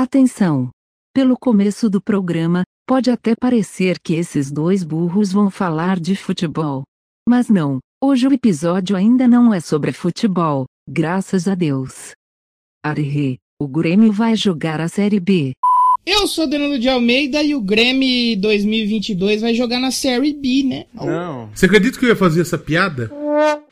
Atenção! Pelo começo do programa, pode até parecer que esses dois burros vão falar de futebol. Mas não, hoje o episódio ainda não é sobre futebol, graças a Deus. Arre, o Grêmio vai jogar a Série B. Eu sou Danilo de Almeida e o Grêmio 2022 vai jogar na Série B, né? Não. Você acredita que eu ia fazer essa piada?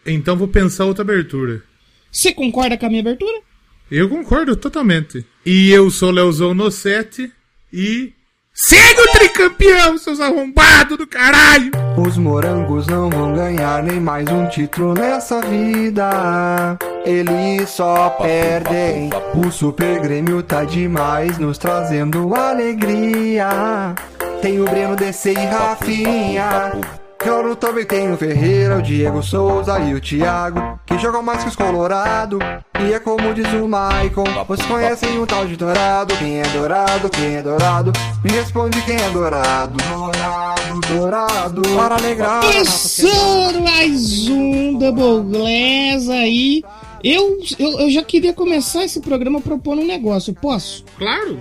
Então vou pensar outra abertura. Você concorda com a minha abertura? Eu concordo totalmente. E eu sou Leozão no 7 e. Segue o tricampeão, seus arrombados do caralho! Os morangos não vão ganhar nem mais um título nessa vida. Eles só perdem. O Super Grêmio tá demais, nos trazendo alegria. Tem o Breno, DC e Rafinha. Claro, também tem o Ferreira, o Diego Souza e o Thiago, que jogam mais que os Colorado. E é como diz o Maicon, vocês conhecem um tal de Dourado? Quem é Dourado? Quem é Dourado? Me responde quem é Dourado. Dourado, Dourado, para alegrar. Começando mais um Double Glass aí. Eu, eu, eu já queria começar esse programa propondo um negócio, posso? Claro,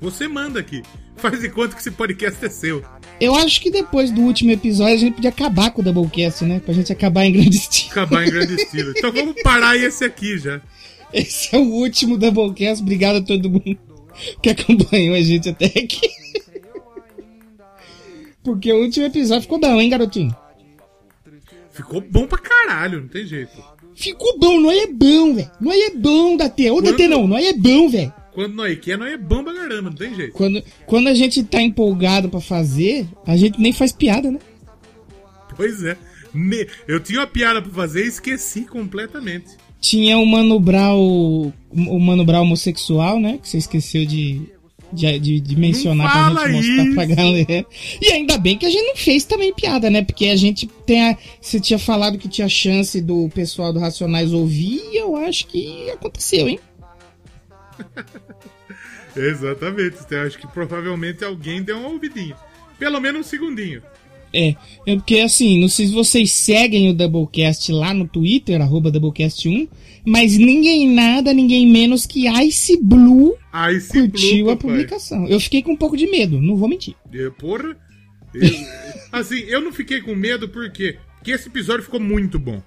você manda aqui. Faz de conta que esse podcast é seu. Eu acho que depois do último episódio a gente podia acabar com o Doublecast, né? Pra gente acabar em grande estilo. Acabar em grande estilo. Então vamos parar esse aqui já. Esse é o último Doublecast. Obrigado a todo mundo que acompanhou a gente até aqui. Porque o último episódio ficou bom, hein, garotinho? Ficou bom pra caralho, não tem jeito. Ficou bom, nós é bom, velho. Nós é bom, Datê. Ô, Quando- Datê não, nós é bom, velho. Quando nós quer, nós é bom pra caramba, não tem jeito. Quando, quando a gente tá empolgado pra fazer, a gente nem faz piada, né? Pois é. Eu tinha uma piada pra fazer e esqueci completamente. Tinha o Mano Brown, o Mano Brown homossexual, né? Que você esqueceu de, de, de- de mencionar pra gente mostrar isso. pra galera. E ainda bem que a gente não fez também piada, né? Porque a gente tem a. Você tinha falado que tinha chance do pessoal do Racionais ouvir e eu acho que aconteceu, hein? Exatamente. Eu acho que provavelmente alguém deu uma ouvidinha. Pelo menos um segundinho. É, é porque assim, não sei se vocês seguem o Doublecast lá no Twitter, arroba Doublecast1, mas ninguém nada, ninguém menos que Ice Blue se curtiu Blue, a publicação. Eu fiquei com um pouco de medo, não vou mentir. Eu, porra. eu- assim, eu não fiquei com medo por quê? Porque esse episódio ficou muito bom.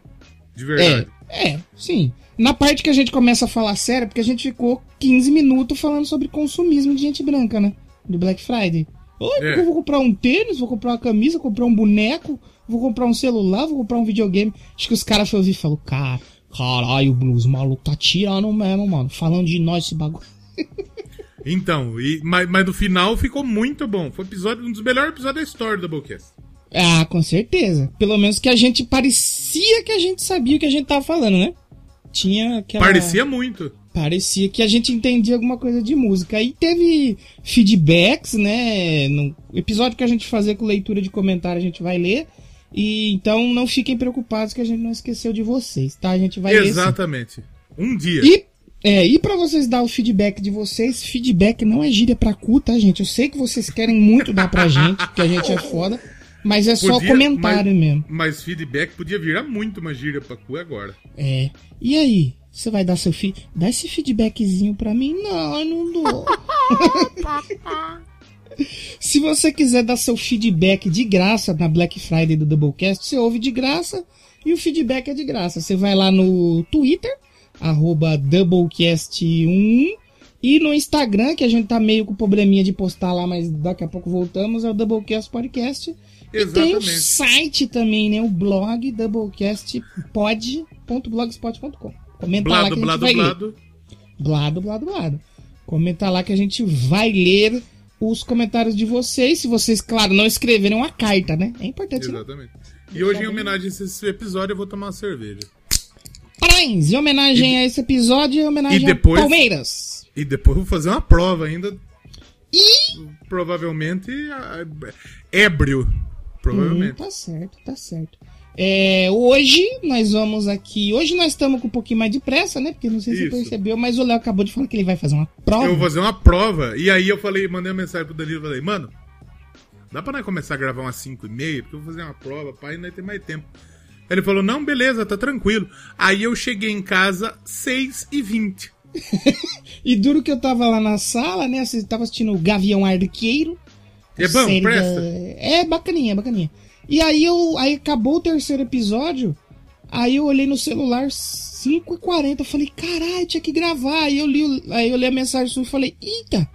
De verdade. É, é, sim. Na parte que a gente começa a falar sério, porque a gente ficou 15 minutos falando sobre consumismo de gente branca, né? Do Black Friday. Oi, É. eu vou comprar um tênis, vou comprar uma camisa, vou comprar um boneco, vou comprar um celular, vou comprar um videogame. Acho que os caras foram ouvir e falaram, cara, caralho, Blues, o maluco tá tirando mesmo, mano. Falando de nós esse bagulho. Então, e- mas, mas no final ficou muito bom. Foi episódio, um dos melhores episódios da história do Doublecast. Ah, com certeza. Pelo menos que a gente parecia que a gente sabia o que a gente tava falando, né? Tinha aquela... Parecia muito. Parecia que a gente entendia alguma coisa de música. Aí teve feedbacks, né? No episódio que a gente fazer com leitura de comentário, a gente vai ler. E então não fiquem preocupados que a gente não esqueceu de vocês, tá? A gente vai ler. Exatamente. Um dia. E, é, e pra vocês dar o feedback de vocês, feedback não é gíria pra cu, tá, gente? Eu sei que vocês querem muito dar pra gente, que a gente é foda. Mas é só Podia- comentário mas- mesmo. Mas feedback podia virar muito uma gíria pra cu agora. É. E aí? Você vai dar seu feed... Dá esse feedbackzinho pra mim? Não, eu não dou. Se você quiser dar seu feedback de graça na Black Friday do Doublecast, você ouve de graça e o feedback é de graça. Você vai lá no Twitter, arroba Doublecast1, e no Instagram, que a gente tá meio com probleminha de postar lá, mas daqui a pouco voltamos, é o Doublecast Podcast. E tem o Exatamente. site também, né? O blog doublecastpod.blogspot.com. Comenta lá Blado, que a gente blado, vai ler. blado. Blado, blado, blado. Comenta lá que a gente vai ler os comentários de vocês. Se vocês, claro, não escreverem uma carta, né? É importante. né? Exatamente. E hoje, em homenagem a esse episódio, eu vou tomar uma cerveja. Parabéns! Em homenagem a esse episódio, em homenagem e depois- a Palmeiras. E depois eu vou fazer uma prova ainda. E. Provavelmente. Ébrio. Hum, Provavelmente. tá certo, tá certo. É, hoje nós vamos aqui. Hoje nós estamos com um pouquinho mais de pressa, né? Porque não sei se você Isso. percebeu, mas o Léo acabou de falar que ele vai fazer uma prova. Eu vou fazer uma prova. E aí eu falei, mandei uma mensagem pro Danilo e falei, mano, dá pra nós começar a gravar umas 5 e meia? Porque eu vou fazer uma prova, pai, nós tem mais tempo. Ele falou, não, beleza, tá tranquilo. Aí eu cheguei em casa 6 e 20. e duro que eu tava lá na sala, né? Você tava assistindo o Gavião Arqueiro. É bom, série presta. da- É bacaninha, bacaninha. E aí eu. Aí acabou o terceiro episódio. Aí eu olhei no celular 5h40. Eu falei, caralho, tinha que gravar. Aí eu li, aí eu li a mensagem sua e falei, eita!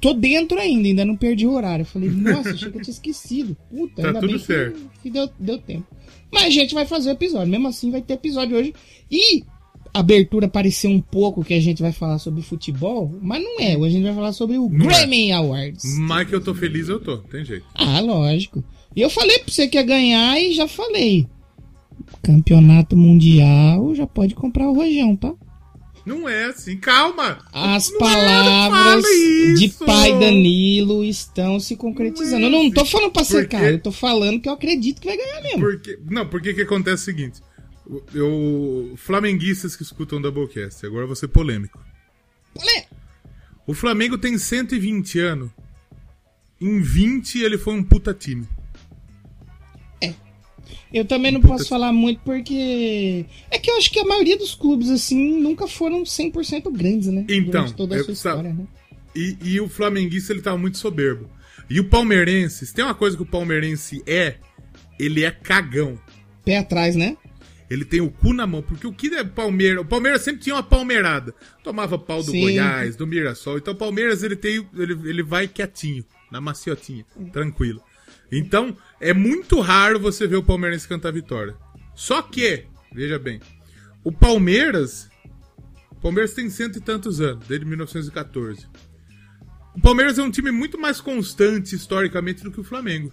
Tô dentro ainda, ainda não perdi o horário. Eu falei, nossa, achei que eu tinha esquecido. Puta, Tá ainda tudo bem que- certo. que deu, deu tempo. Mas a gente vai fazer o episódio. Mesmo assim, vai ter episódio hoje. E abertura pareceu um pouco que a gente vai falar sobre futebol, mas não é. Hoje a gente vai falar sobre o Não é. Grammy Awards. Mas que eu tô feliz, eu tô. Tem jeito. Ah, lógico. E eu falei pra você que ia ganhar e já falei. Campeonato Mundial, já pode comprar o rojão, tá? Não é assim. Calma. As Não é, palavras fala de pai Danilo estão se concretizando. Não é eu não tô assim. falando pra Por secar, quê? eu tô falando que eu acredito que vai ganhar mesmo. Porque, não, porque que acontece o seguinte. Eu, flamenguistas que escutam o Doublecast, agora eu vou ser polêmico. Olé! O Flamengo tem 120 anos. Em 20 ele foi um puta time. Eu também não Puta- posso falar muito porque. É que eu acho que a maioria dos clubes, assim, nunca foram 100% grandes, né? Então, toda a sua história, né? E, e o flamenguista ele tava muito soberbo. E o palmeirense, se tem uma coisa que o palmeirense é, ele é cagão. Pé atrás, né? Ele tem o cu na mão, porque o que é Palmeiras? O Palmeiras sempre tinha uma palmeirada. Tomava pau do Sim. Goiás, do Mirassol. Então o Palmeiras ele tem, ele, ele vai quietinho, na maciotinha, tranquilo. Então é muito raro você ver o palmeirense cantar vitória. Só que, veja bem, o Palmeiras, o Palmeiras tem cento e tantos anos, desde 1914. O Palmeiras é um time muito mais constante historicamente do que o Flamengo.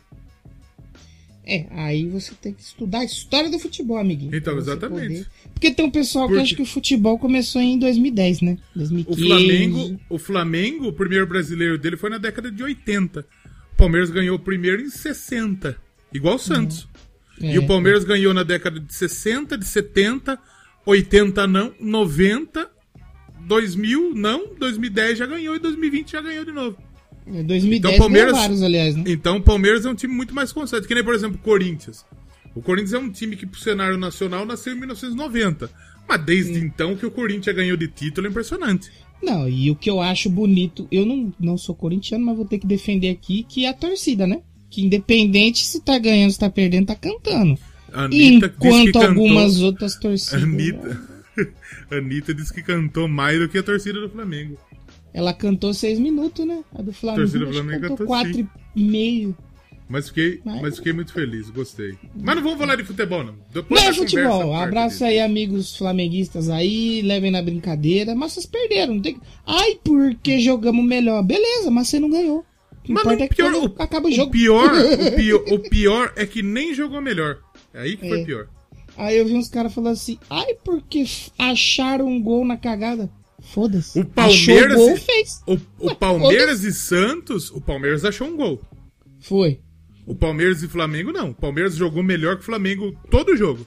É, aí você tem que estudar a história do futebol, amiguinho. Então, exatamente. poder- Porque tem um pessoal Porque- que acha que o futebol começou em 2010, né? 2015. O Flamengo, o Flamengo, o primeiro brasileiro dele foi na década de 80. O Palmeiras ganhou o primeiro em 60, igual o Santos. É, E o Palmeiras ganhou na década de 60, de 70, 80 não, 90, 2000 não, 2010 já ganhou e 2020 já ganhou de novo. É, 2010 Então, ganhou Palmeiras- vários, aliás, né? Então o Palmeiras é um time muito mais constante, que nem, por exemplo, o Corinthians. O Corinthians é um time que, pro cenário nacional, nasceu em 1990. Mas desde então que o Corinthians ganhou de título é impressionante. Não, e o que eu acho bonito, eu não, não sou corintiano, mas vou ter que defender aqui, que é a torcida, né? Que independente se tá ganhando, se tá perdendo, tá cantando. Anitta Enquanto cantou- algumas outras torcidas. Anitta, Anitta disse que cantou mais do que a torcida do Flamengo. Ela cantou seis minutos, né? A do Flamengo, Torcida do Flamengo cantou cantou quatro e meio. Mas fiquei, Mas- mas fiquei muito feliz, gostei. Mas não vamos falar de futebol, não. Depois Não é futebol. Abraço aí, amigos flamenguistas aí, levem na brincadeira. Mas vocês perderam, não tem. Ai, porque jogamos melhor. Beleza, mas você não ganhou. O Mas não, é pior, o, acaba o o jogo. pior, o, pior, o pior é que nem jogou melhor. É aí que foi É. pior. Aí eu vi uns caras falando assim, ai, porque acharam um gol na cagada. Foda-se. O Palmeiras- Achou o gol, fez. O, o Palmeiras e Santos, o Palmeiras achou um gol. Foi. O Palmeiras e Flamengo não. O Palmeiras jogou melhor que o Flamengo todo o jogo.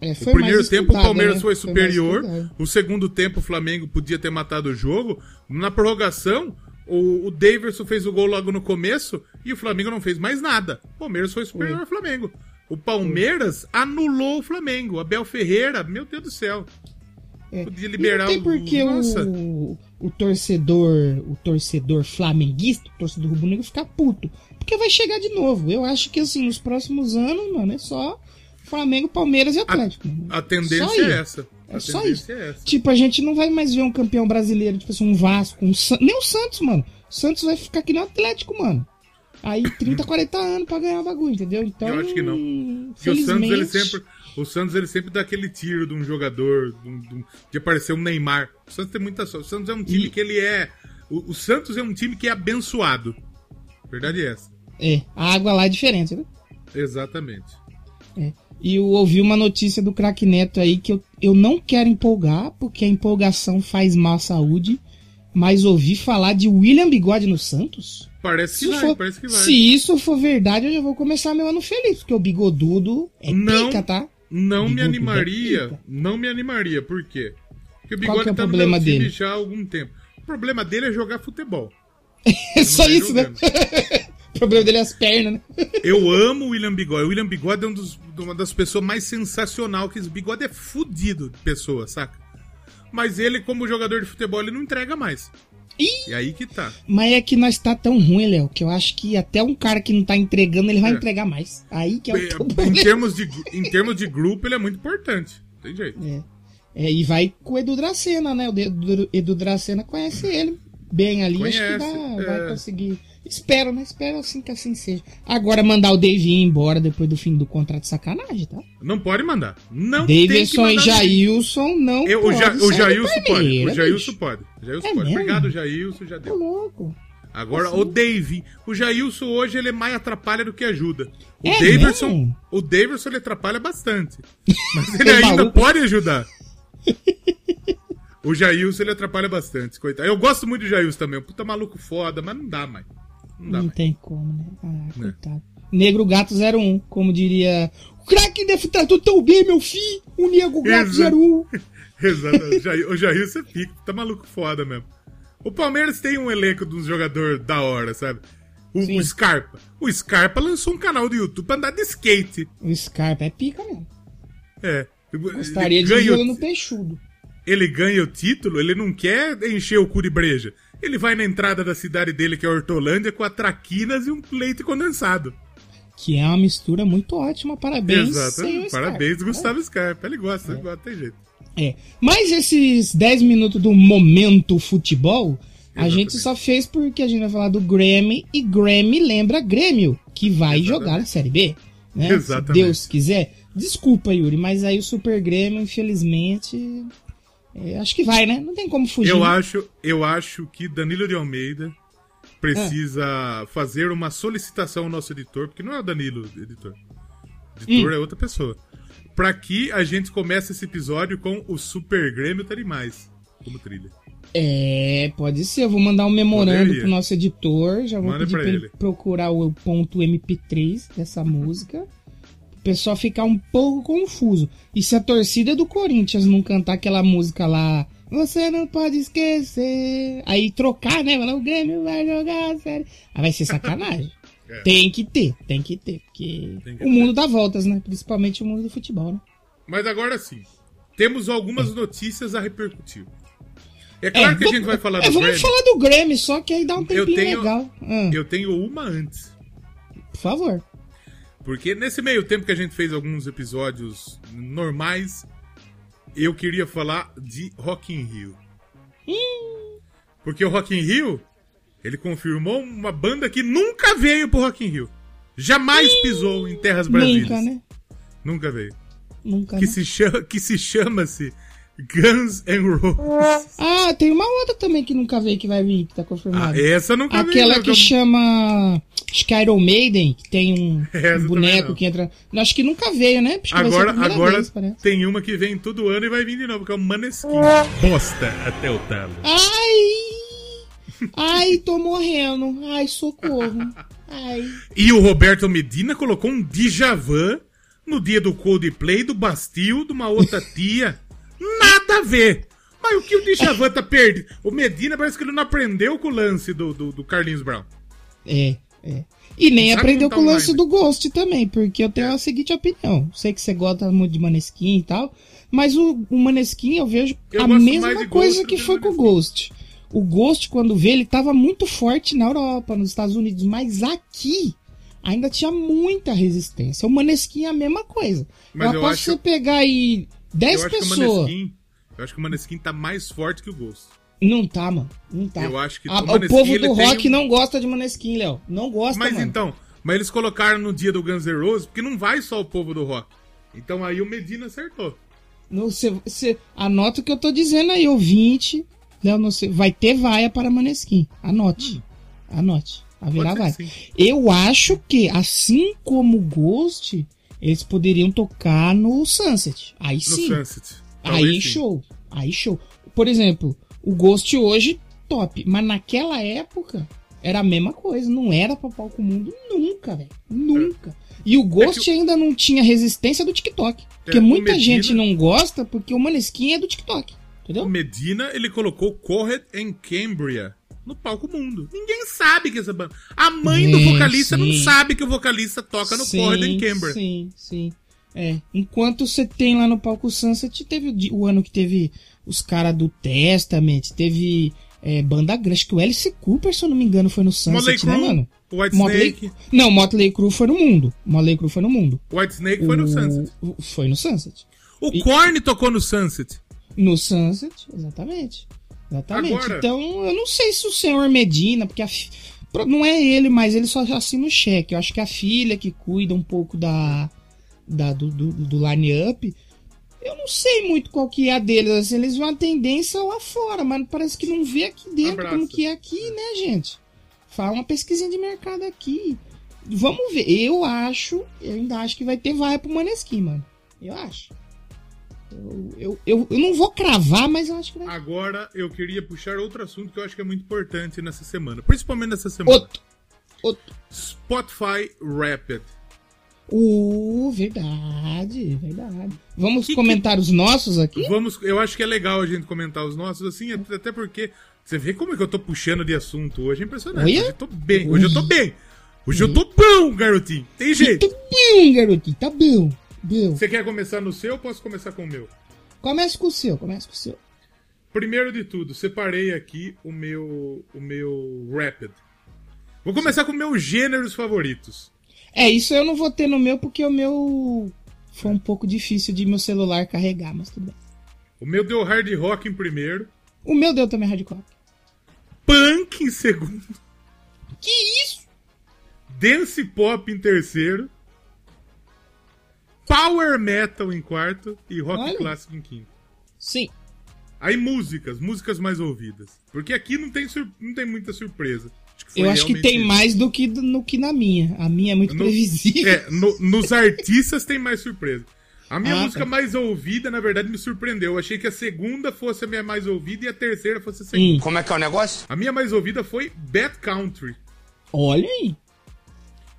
É, O foi primeiro tempo o Palmeiras né? foi superior. estudado. o segundo tempo o Flamengo podia ter matado o jogo. Na prorrogação, o, o Daverson fez o gol logo no começo e o Flamengo não fez mais nada. O Palmeiras foi superior ao Flamengo. O Palmeiras anulou o Flamengo. Abel Ferreira, meu Deus do céu. É. Podia E liberar não tem o- porque Nossa. o, o torcedor, o torcedor flamenguista, o torcedor rubro-negro ficar puto. Porque vai chegar de novo. Eu acho que assim, nos próximos anos, mano, é só Flamengo, Palmeiras e Atlético. mano. A tendência é essa. É a só tendência isso. é essa. Tipo, a gente não vai mais ver um campeão brasileiro, tipo assim, um Vasco, um San... nem o Santos, mano. O Santos vai ficar que nem o Atlético, mano. Aí 30, 40 anos pra ganhar o bagulho, entendeu? Então, Eu acho que não. Porque o Santos, ele sempre, o Santos, ele sempre dá aquele tiro de um jogador, de, um- de um- aparecer um Neymar. O Santos tem muita sorte. O Santos é um time E- que ele é. O, o Santos é um time que é abençoado. Verdade é essa. É, a água lá é diferente, né? Exatamente. É. E eu ouvi uma notícia do craque Neto aí que eu, eu não quero empolgar, porque a empolgação faz mal à saúde, mas ouvi falar de William Bigode no Santos. Parece que vai, for- parece que vai. se isso for verdade, eu já vou começar meu ano feliz, porque o bigodudo é Não. pica, tá? Não me animaria. Não me animaria. Por quê? Porque o Qual Bigode que é o tá no problema meu time dele? já há algum tempo. O problema dele é jogar futebol. É só isso, né? o problema dele é as pernas, né? Eu amo o William Bigode. O William Bigode é um dos- uma das pessoas mais sensacional que esse Bigode é fudido de pessoa, saca? mas ele, como jogador de futebol, ele não entrega mais. E aí que tá. Mas é que nós tá tão ruim, Léo, que eu acho que até um cara que não tá entregando, ele vai É. entregar mais. Aí que é o em, problema. termos de, em termos de grupo, ele é muito importante. Tem jeito. É. É, e vai com o Edu Dracena, né? O Edu, Edu Dracena conhece ele bem ali. acho que Conhece, dá, é. vai conseguir. Espero, né? Espero assim que assim seja. Agora mandar o Dave ir embora depois do fim do contrato sacanagem, tá? Não pode mandar. Não tem que Davidson mandar e Jailson não Eu, o, pode ja, o sair do Jailson pode. O Jailson pode. O Jailson É pode. mesmo? Obrigado, Jailson, já Tô deu. louco. Agora, Assim? o Dave. O Jailson hoje ele é mais atrapalha do que ajuda. O É Daverson. mesmo? O Daverson ele atrapalha bastante. Mas ele ainda maluco. pode ajudar. O Jailson ele atrapalha bastante, coitado. Eu gosto muito do Jailson também. um Puta maluco foda, mas não dá mais. Não dá Não tem como, né? Ah, Né. coitado. Negro Gato 01, como diria. O craque deve tratou tão bem, meu filho. O Negro Gato Exato. 01. Exato. O Jair- O Jailson é pico. Tá maluco foda mesmo. O Palmeiras tem um elenco de uns jogadores da hora, sabe? O, o Scarpa. O Scarpa lançou um canal do YouTube pra andar de skate. O Scarpa é pica mesmo. É. Gostaria Ele de ganha o- no peixudo. ele ganha o título, ele não quer encher o cu de breja. Ele vai na entrada da cidade dele, que é Hortolândia, com a traquinas e um leite condensado. Que é uma mistura muito ótima. Parabéns. Scarpa. Parabéns, Gustavo Scarpa. Ele gosta, ele gosta, tem jeito. É. Mas esses 10 minutos do momento futebol, a Exatamente. gente só fez porque a gente vai falar do Grammy e Grammy lembra Grêmio, que vai Exatamente. jogar na Série B. Né? Exatamente. Se Deus quiser. Desculpa, Yuri, mas aí o Super Grêmio, infelizmente. É, acho que vai, né? Não tem como fugir. Eu né? acho, eu acho que Danilo de Almeida precisa Ah. fazer uma solicitação ao nosso editor, porque não é o Danilo, editor. O editor Hum. é outra pessoa. Pra que a gente comece esse episódio com o Super Grêmio tá demais. Como trilha. É, pode ser. Eu vou mandar um memorando Poderia. pro nosso editor. Já vou Manda pedir pra ele. procurar o ponto MP3 dessa música. Pessoal ficar um pouco confuso. E se a torcida do Corinthians não cantar aquela música lá, você não pode esquecer. Aí trocar, né? Falar, o Grêmio vai jogar, sério. Aí vai ser sacanagem. É. Tem que ter, tem que ter. Porque que o mundo dá voltas, né? Principalmente o mundo do futebol, né? Mas agora sim, temos algumas notícias a repercutir. É claro que a vamos- gente vai falar é, do vamos Grêmio. falar do Grêmio, só que aí dá um Eu tempinho tenho- legal. Ah, Eu tenho uma antes. Por favor. Porque nesse meio tempo que a gente fez alguns episódios normais, eu queria falar de Rock in Rio. Porque o Rock in Rio, ele confirmou uma banda que nunca veio pro Rock in Rio. Jamais pisou em terras brasileiras. Nunca, né? Nunca veio. Nunca. Que né? se chama, que se chama-se Guns N' Roses. Ah, tem uma outra também que nunca veio que vai vir, que tá Ah, confirmada. essa nunca veio. Aquela que chama. Acho que Iron Maiden, que tem um, um boneco que entra. Acho que nunca veio, né? Acho Agora, agora vez, tem uma que vem todo ano e vai vir de novo, que é o Maneskin. Bosta até o talo. Ai! Ai, tô morrendo. Ai, socorro. Ai. E o Roberto Medina colocou um Djavan no dia do Coldplay, do Bastil, de uma outra tia. Nada a ver. Mas o que o Djavan tá perdido? O Medina parece que ele não aprendeu com o lance do, do, do Carlinhos Brown. É, é. E nem Sabe aprendeu com o um lance do Ghost também, porque eu tenho a seguinte opinião. Sei que você gosta muito de Maneskin e tal, mas o, o Maneskin eu vejo Eu a mesma coisa que foi com o. Ghost. O Ghost, quando veio, ele tava muito forte na Europa, nos Estados Unidos, mas aqui ainda tinha muita resistência. O Maneskin é a mesma coisa. Mas eu aposto acho- você pegar aí 10 eu acho que o pessoas. Eu acho que o Maneskin tá mais forte que o Ghost. Não tá, mano. Não tá. Eu acho que A- o Maneskin, povo do rock um- não gosta de Maneskin, Léo. Não gosta, Mas mano. então, mas eles colocaram no dia do Guns N' Roses, porque não vai só o povo do rock. Então aí o Medina acertou. Não, cê, cê- anota o que eu tô dizendo aí, ouvinte. Léo, não sei, vai ter vaia para Maneskin. Anote. Anote. Haverá Hum. Pode vaia. ser que sim. Eu acho que, assim como o Ghost, eles poderiam tocar no Sunset. Aí No sim. Sunset. Talvez Aí sim. show. Aí show. Por exemplo, o Ghost hoje, top. Mas naquela época, era a mesma coisa. Não era pra palco mundo nunca, velho. Nunca. E o Ghost ainda não tinha resistência do TikTok. Porque É, o muita Medina- gente não gosta porque o Maneskin é do TikTok. O Entendeu? Medina, ele colocou Corred em Cambria no palco mundo. Ninguém sabe que essa banda. A mãe do Sim, vocalista não sim. sabe que o vocalista toca no Corred em Cambria. Sim, sim. É, enquanto você tem lá no palco Sunset, teve o o ano que teve os caras do Testament, teve é, banda grande, acho que o Alice Cooper, se eu não me engano, foi no Motley Sunset, né, Crue, mano? White Motley- Snake. Não, Motley Crue foi no mundo. Motley Crue foi no mundo. White Snake foi no O- Sunset. o- Foi no Sunset. O E- Korn tocou no Sunset. No Sunset, exatamente. Exatamente. Agora- Então, eu não sei se o senhor Medina, porque a não é ele, mas ele só assina o cheque. Eu acho que a filha que cuida um pouco da, da do, do, do line-up. Eu não sei muito qual que é a deles. Assim, eles vão a tendência lá fora, mas parece que não vê aqui dentro Abraço. como que é aqui, né, gente? Fala uma pesquisinha de mercado aqui. Vamos ver. Eu acho, eu ainda acho que vai ter vaia pro Maneskin, mano. Eu acho. Eu, eu, eu, eu não vou cravar, mas eu acho que vai Agora eu queria puxar outro assunto que eu acho que é muito importante nessa semana. Principalmente nessa semana. Outro. Outro. Spotify Rapid. Uh, verdade, verdade. Vamos Que- comentar os nossos aqui? Vamos, eu acho que é legal a gente comentar os nossos assim, até porque você vê como é que eu tô puxando de assunto hoje, é impressionante. Olha. Hoje eu tô bem, hoje eu tô bem. Hoje eu tô bom, garotinho. Tem jeito. Tá bom, garotinho, tá bom. Bom. Você quer começar no seu ou posso começar com o meu? Comece com o seu, comece com o seu. Primeiro de tudo, separei aqui o meu o meu Rapid. Vou começar com meus gêneros favoritos. É, isso eu não vou ter no meu porque o meu foi um pouco difícil de meu celular carregar, mas tudo bem. O meu deu hard rock em primeiro, O meu deu também hardcore. punk em segundo, Que isso? dance pop em terceiro, power metal em quarto e rock Olha. clássico em quinto. Sim. Aí músicas, músicas mais ouvidas. Porque aqui não tem, sur- não tem muita surpresa. Acho que foi Eu acho que tem isso. mais do que do- no que na minha. A minha é muito No- previsível. É, no- nos artistas tem mais surpresa. A minha Ah, música tá. mais ouvida, na verdade, me surpreendeu. Eu achei que a segunda fosse a minha mais ouvida e a terceira fosse a segunda. Hum, Como é que é o negócio? A minha mais ouvida foi Bad Country. olha aí.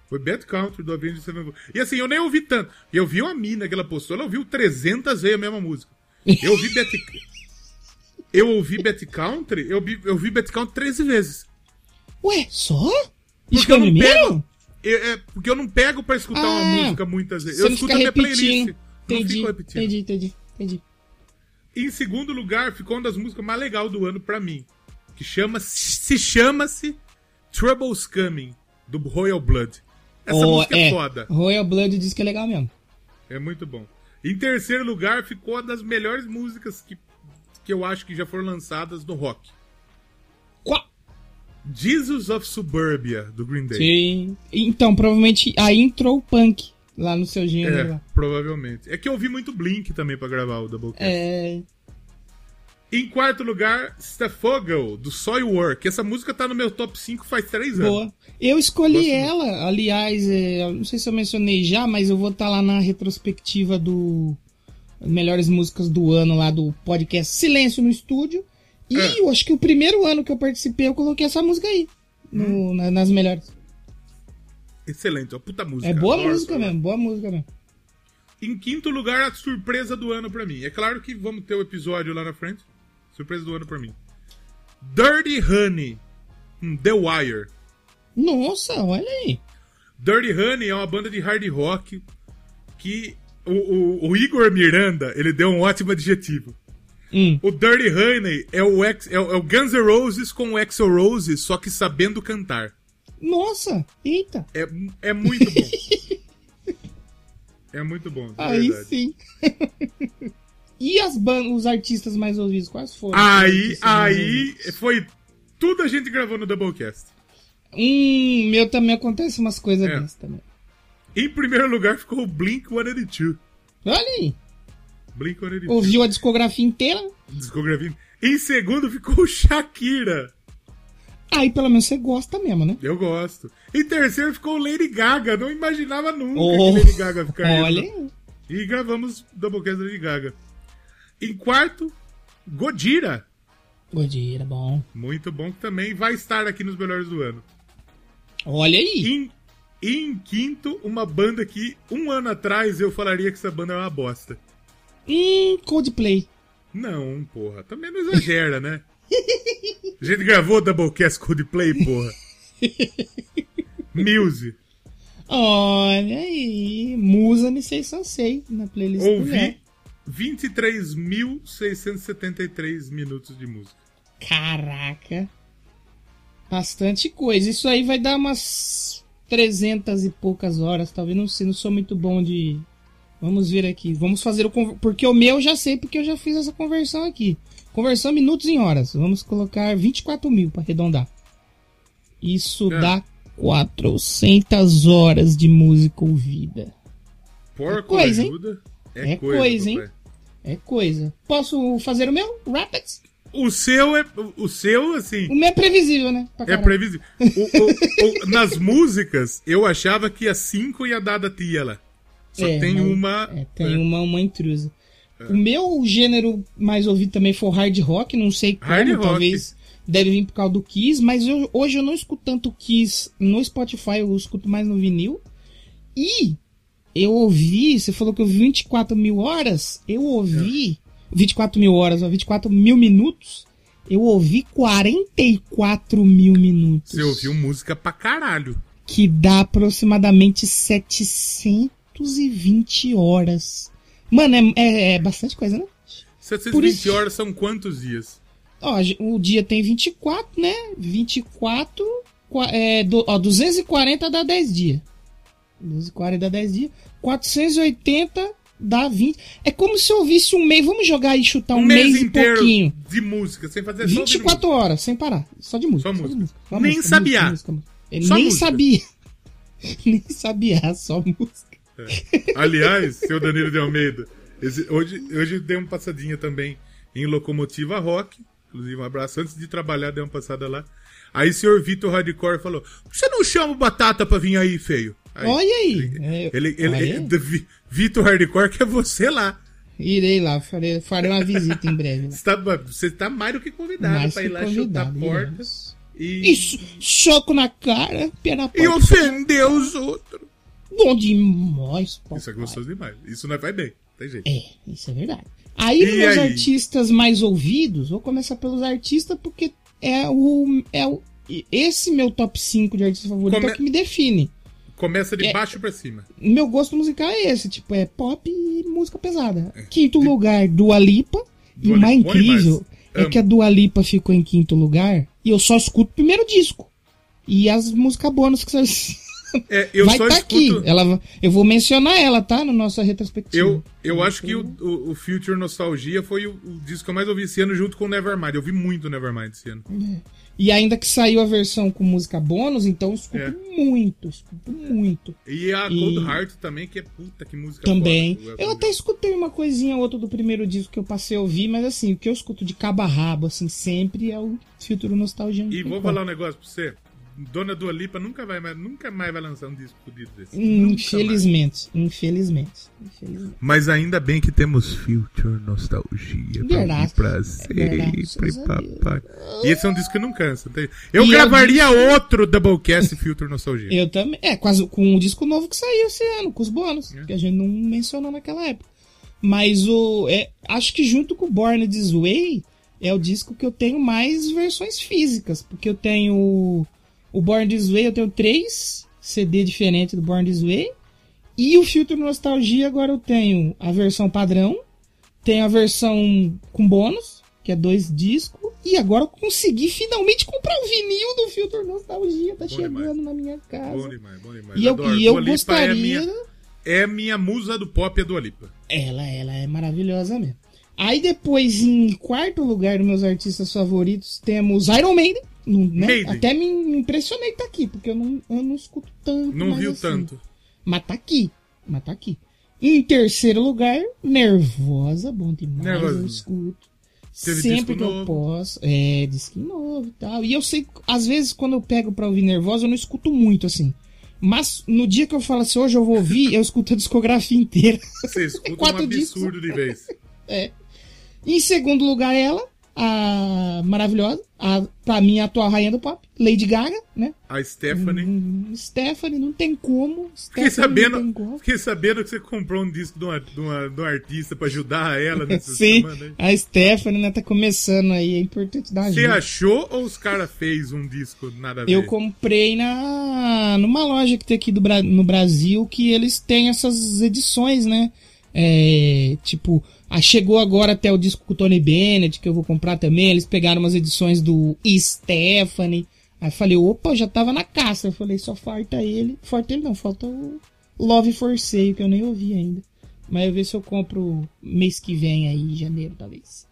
Foi Bad Country do Avenged Sevenfold. E assim, eu nem ouvi tanto. Eu vi uma mina que ela postou, ela ouviu 300 vezes a mesma música. Eu ouvi Bad... Eu ouvi Bad Country, eu ouvi, eu ouvi Bad Country 13 vezes. Ué, só? Porque Isso que é eu o não primeiro? pego. É, porque eu não pego pra escutar uma Ah, música muitas vezes. Eu escuto a minha repetindo. playlist. Não Entendi, entendi, entendi, entendi. Em segundo lugar, ficou uma das músicas mais legais do ano pra mim. Que chama se chama-se Trouble's Coming, do Royal Blood. Essa Oh, música é. foda. Royal Blood diz que é legal mesmo. É muito bom. Em terceiro lugar, ficou uma das melhores músicas que, que eu acho que já foram lançadas no rock. Qua- Jesus of Suburbia, do Green Day. Sim. Então, provavelmente a intro punk lá no seu gênero. É, provavelmente. É que eu ouvi muito Blink também pra gravar o Doublecast. É. Em quarto lugar, Stefogel, do Soilwork. Essa música tá no meu top 5 faz 3 anos. Boa. Eu escolhi ela, aliás, é, não sei se eu mencionei já, mas eu vou estar lá na retrospectiva do melhores músicas do ano lá do podcast Silêncio no Estúdio. E É. eu acho que o primeiro ano que eu participei, eu coloquei essa música aí. no- Hum. na- nas melhores. Excelente, uma puta música. É boa Adoro música mesmo, boa música mesmo. Em quinto lugar, a surpresa do ano pra mim. É claro que vamos ter o episódio lá na frente. Surpresa do ano pra mim. Dirty Honey, The Wire. Nossa, olha aí. Dirty Honey é uma banda de hard rock que o, o- o Igor Miranda ele deu um ótimo adjetivo. Hum. O Dirty Honey é o, ex, é, o, é o Guns N' Roses com o Exo Roses, só que sabendo cantar. Nossa, eita. É, é muito bom. é muito bom, de Aí verdade. sim. e as bandas, os artistas mais ouvidos, quais foram? Aí, aí foi tudo a gente gravou no Doublecast. Hum, meu também acontece umas coisas É. dessas também. Em primeiro lugar ficou o Blink 182. Olha aí. Blink 182. Ouviu a discografia inteira? Discografia. Em segundo ficou o Shakira. Aí pelo menos você gosta mesmo, né? Eu gosto. Em terceiro ficou o Lady Gaga. Não imaginava nunca Oh, que Lady Gaga ficaria. Olha aí. E gravamos Doublecast Lady Gaga. Em quarto, Godira. Godira, bom. Muito bom, que também vai estar aqui nos melhores do ano. Olha aí. Em, em quinto, uma banda que um ano atrás eu falaria que essa banda é uma bosta. Hum, Coldplay. Não, porra. Também não exagera, né? A gente gravou Doublecast Coldplay, porra. Muse. Olha aí, Musa me sei Sansei na playlist do Ouvi. 23.673 minutos de música. Caraca. Bastante coisa. Isso aí vai dar umas 300 e poucas horas, talvez não sei, não sou muito bom de Vamos ver aqui. Vamos fazer o porque o meu eu já sei porque eu já fiz essa conversão aqui. Conversão minutos em horas. Vamos colocar 24 mil para arredondar. Isso É. dá 400 horas de música ouvida. Porco coisa, hein? ajuda. É coisa, hein? É coisa. Posso fazer o meu? Rapids? O seu é. O seu, assim. O meu é previsível, né? É previsível. O- o- o- nas músicas, eu achava que a 5 ia dar da tia lá. Só É, tem mas- uma. É, tem uma, uma intrusa. O meu gênero mais ouvido também foi o hard rock, não sei como, Hard rock. talvez deve vir por causa do Kiss, mas eu- hoje eu não escuto tanto Kiss no Spotify, eu escuto mais no vinil. E eu ouvi, você falou que eu ouvi 24 mil horas, eu ouvi 24 mil horas, ó, 24 mil minutos, eu ouvi 44 mil minutos. Você ouviu música pra caralho. Que dá aproximadamente 720 horas. Mano, é, é- é bastante coisa, né? 720 isso- horas são quantos dias? Ó, o dia tem 24, né? 24, qua- é, do, ó, 240 dá 10 dias. 240 dá 10 dias. 480 dá 20. É como se eu ouvisse um mês. Vamos jogar aí chutar um, Um mês, mês e pouquinho. de música, sem fazer só ouvir 24 horas, sem parar. Só de música. Só de música. Só Nem música, sabiá. música, música. É, Só nem música. sabia. nem sabia, só música. Aliás, seu Danilo de Almeida, hoje, hoje dei uma passadinha também em Locomotiva Rock. Inclusive, um abraço. Antes de trabalhar, dei uma passada lá. Aí o senhor Vitor Hardcore falou: Por que você não chama o Batata pra vir aí, feio? Aí, Olha aí. Ele, É, ele, ele- aí. é Vitor Hardcore, que é você lá. Irei lá, farei, farei uma visita em breve. lá. Você tá, você tá mais do que convidado Mais pra ir lá chutar portas e, Isso, soco na cara, pé na e porta. ofender os outros. Bom demais, papai. Isso é gostoso demais. Isso não vai bem. Tem jeito. É, isso é verdade. Aí, E meus aí? artistas mais ouvidos, vou começar pelos artistas porque é o. É o esse meu top 5 de artista favorito é Come- o que me define. Começa de É. baixo pra cima. Meu gosto musical é esse, tipo, é pop e música pesada. Quinto lugar, Dua Lipa. E Dua o mais incrível é Amo. que a Dua Lipa ficou em quinto lugar e eu só escuto o primeiro disco. E as músicas bônus que você É, eu vai só tá escuto. aqui. Ela, eu vou mencionar ela, tá? No nossa retrospectiva. Eu, eu acho que o, o, o Future Nostalgia foi o, o disco que eu mais ouvi esse ano junto com o Nevermind. Eu ouvi muito o Nevermind esse ano. E ainda que saiu a versão com música bônus, então eu escuto É. muito, escuto muito. E a E- Cold Heart também, que é puta que música Também. foda. Eu até escutei uma coisinha ou outra do primeiro disco que eu passei a ouvir, mas assim, o que eu escuto de cabo a rabo, assim, sempre é o Futuro Nostalgia. E vou falar um negócio pra você. Dona Dua Lipa nunca, vai, mais- nunca mais vai lançar um disco fodido desse. Infelizmente, infelizmente. infelizmente. Mas ainda bem que temos Future Nostalgia Verdade. pra sempre, papai. E esse é um disco que não cansa. tá? Eu E gravaria outro Doublecast Future Nostalgia. Eu também. É, quase com o disco novo que saiu esse ano, com os bônus, É. que a gente não mencionou naquela época. Mas o. É, acho que junto com o Born This Way é o disco que eu tenho mais versões físicas. Porque eu tenho. O- Born This Way, eu tenho três CD diferentes do Born This Way. E o Filtro Nostalgia, agora eu tenho a versão padrão. Tenho a versão com bônus, que é dois discos. E agora eu consegui finalmente comprar o vinil do Filtro Nostalgia. Tá chegando demais. na minha casa. Bom demais, bom demais. E eu, Adoro. e eu Dua Lipa gostaria. É minha, é minha musa do pop, a Dua Lipa. Ela, ela é maravilhosa mesmo. Aí depois, em quarto lugar dos meus artistas favoritos, temos Iron Maiden. Né? Até me, impressionei tá aqui, porque eu não, eu não escuto tanto. Não viu assim. tanto. Mas tá aqui. Mas tá aqui. Em terceiro lugar, Nervosa. Bom demais, Nervosa. eu escuto. Teve Sempre que eu novo. posso. É, disco novo e tal. E eu sei, às vezes, quando eu pego pra ouvir Nervosa, eu não escuto muito, assim. Mas no dia que eu falo assim, hoje eu vou ouvir, eu escuto a discografia inteira. Você escuta um Quatro discos. absurdo de vez. Em segundo lugar, ela, a maravilhosa, a, pra mim a atual rainha do pop, Lady Gaga, né? A Stephanie. Hum, Stephanie, não tem como. Fiquei Stephanie tem sabendo, como. fiquei sabendo que você comprou um disco de, uma, de, uma- de um artista pra ajudar ela nessa Sim, semana. aí. a Stephanie, né, tá começando aí, é importante dar Você ajuda. achou ou os caras fez um disco nada a ver? Eu comprei na numa loja que tem aqui do, no Brasil que eles têm essas edições, né? É, tipo, ah, chegou agora até o disco com o Tony Bennett, que eu vou comprar também. Eles pegaram umas edições do Stephanie. Aí falei, opa, já tava na caça. Eu falei, só falta ele. Falta ele não, falta o Love for Sale, que eu nem ouvi ainda. Mas eu ver se eu compro mês que vem aí, em janeiro, talvez.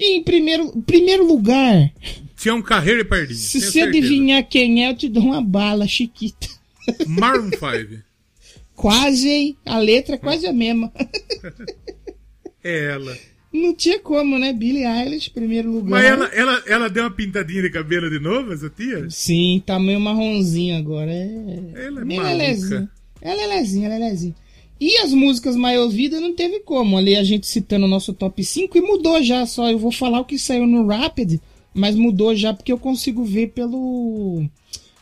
E em primeiro, primeiro lugar, Tinha um carreiro e pardinho. se você certeza. adivinhar quem é, eu te dou uma bala, Chiquita. Maroon 5. Quase, hein? A letra é quase a mesma. É ela. Não tinha como, né? Billie Eilish, primeiro lugar. Mas ela, ela, ela deu uma pintadinha de cabelo de novo, essa tia? Sim, tá meio marronzinho agora. É... Ela é meio maluca. lelezinha. É lelezinha, lelezinha. E as músicas mais ouvidas não teve como. Ali a gente citando o nosso top 5 e mudou já. Só eu vou falar o que saiu no Rapid, mas mudou já porque eu consigo ver pelo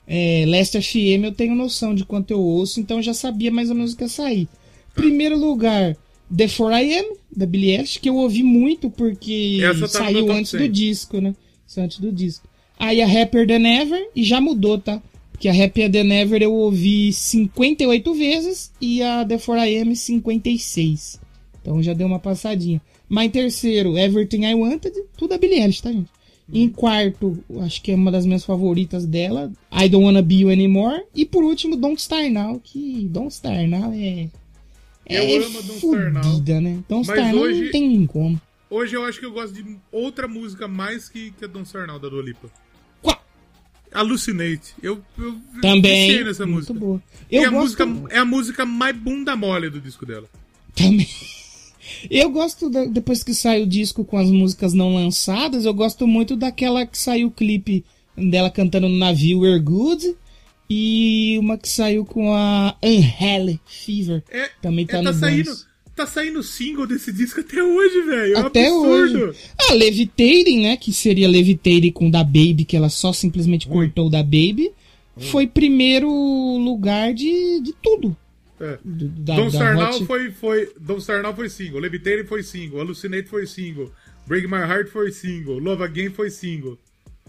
é, Last FM. Eu tenho noção de quanto eu ouço, então eu já sabia mais ou menos o que ia sair. Primeiro lugar, The 4am, da Billie Eilish, que eu ouvi muito porque tá saiu antes 100. do disco, né? Saiu antes do disco. Aí a Happier Than Ever, e já mudou, tá? Porque a Happier Than Ever eu ouvi 58 vezes e a The 4am 56. Então já deu uma passadinha. Mas em terceiro, Everything I Wanted, tudo a Billie Eilish, tá, gente? Em quarto, acho que é uma das minhas favoritas dela, I Don't Wanna Be You Anymore. E por último, Don't Star Now, que Don't Star Now é... é Eu amo Don't fudida, né? Don't Mas Star hoje- não tem como. Hoje eu acho que eu gosto de outra música mais que, que a Don Sarnal da Dua Lipa. Qual? Hallucinate. Eu, eu Também. nessa muito música. boa. Eu a gosto, música, é a música mais bunda mole do disco dela. Também. Eu gosto, da- depois que sai o disco com as músicas não lançadas, eu gosto muito daquela que saiu o clipe dela cantando no navio We're Good. E uma que saiu com a Unhelle Fever. É, Também tá é, no tá saindo, Bones. tá saindo single desse disco até hoje, velho. É um Até absurdo. hoje. A Levitating, né? Que seria Levitating com da Baby, que ela só simplesmente cortou da Baby. Foi primeiro lugar de, de tudo. É. Da, Don Sarnal Hot- foi, foi, Don Sarnal foi single, Levitating foi single, Hallucinate foi single, Break My Heart foi single, Love Again foi single.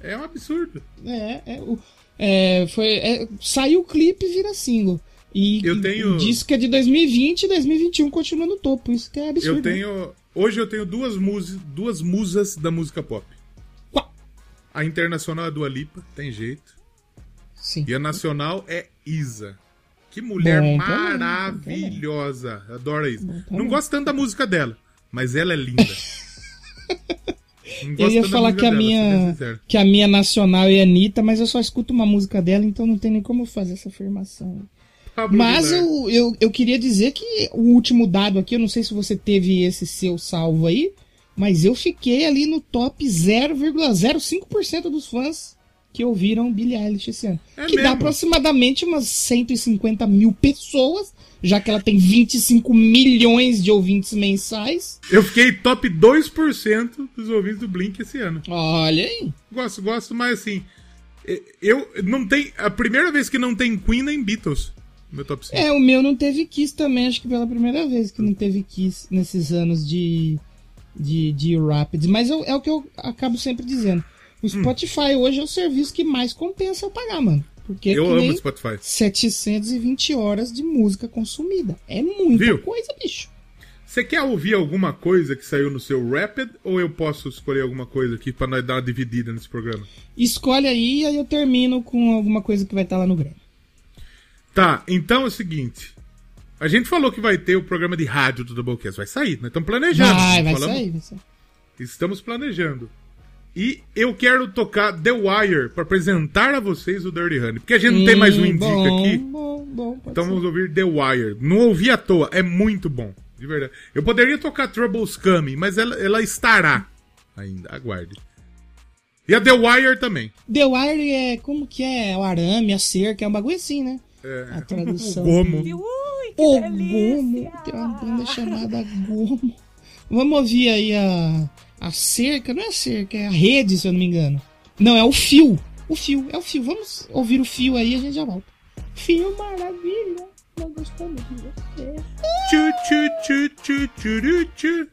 É um absurdo. É, é, o- é, foi, é, saiu o clipe e vira single. E Eu tenho- o disco é de 2020 e 2021 continua no topo. Isso que é absurdo. Eu tenho. Hoje eu tenho duas, mus, duas musas da música pop. Qual? A internacional é Dua Lipa, tem jeito. Sim. E a nacional é Isa. Que mulher Bom maravilhosa. Adoro a Isa. também. Não gosto tanto da música dela, mas ela é linda. Eu ia falar que a, dela, minha, que a minha nacional é Anitta, mas eu só escuto uma música dela, então não tem nem como fazer essa afirmação. Pablo Mas Vittar. eu, eu, eu queria dizer que o último dado aqui, eu não sei se você teve esse seu salvo aí, mas eu fiquei ali no top 0,05% dos fãs que ouviram Billie Eilish esse ano. É que dá mesmo? aproximadamente umas 150 mil pessoas, já que ela tem 25 milhões de ouvintes mensais. Eu fiquei top 2% dos ouvintes do Blink esse ano. Olha aí. Gosto, gosto, mas assim. Eu não tem. A primeira vez que não tem Queen nem Beatles meu top 5. É, o meu não teve Kiss também, acho que pela primeira vez que não teve Kiss nesses anos de, de, de Rapids. Mas eu- é o que eu acabo sempre dizendo. O Hum. Spotify hoje é o serviço que mais compensa eu pagar, mano. Porque eu amo o Spotify. 720 horas de música consumida. É muita Viu? coisa, bicho. Você quer ouvir alguma coisa que saiu no seu Rapid ou eu posso escolher alguma coisa aqui pra nós dar uma dividida nesse programa? Escolhe aí, aí eu termino com alguma coisa que vai estar lá no Grêmio. Tá, então é o seguinte. A gente falou que vai ter o programa de rádio do Doublecast. Vai sair, nós estamos planejando. Vai, vai Falamos- sair, vai sair. Estamos planejando. E eu quero tocar The Wire pra apresentar a vocês o Dirty Honey. Porque a gente não tem mais um indica bom, aqui. Bom, bom, pode Então ser. vamos ouvir The Wire. Não ouvi à toa, é muito bom. De verdade. Eu poderia tocar Trouble's Coming, mas ela, ela estará ainda. Aguarde. E a The Wire também. The Wire é como que é? O arame, a cerca, é um bagulho assim, né? É, A tradução. o Gomo. Ui, que O delícia! Gomo. Tem uma banda chamada Gomo. Vamos ouvir aí a a cerca, não é a cerca, é a rede, se eu não me engano. Não, é o fio. O fio, é o fio. Vamos ouvir o fio aí e a gente já volta. Fio maravilha, nós gostamos de você. Tchu, tchu, tchu, tchu, tchu, tchu.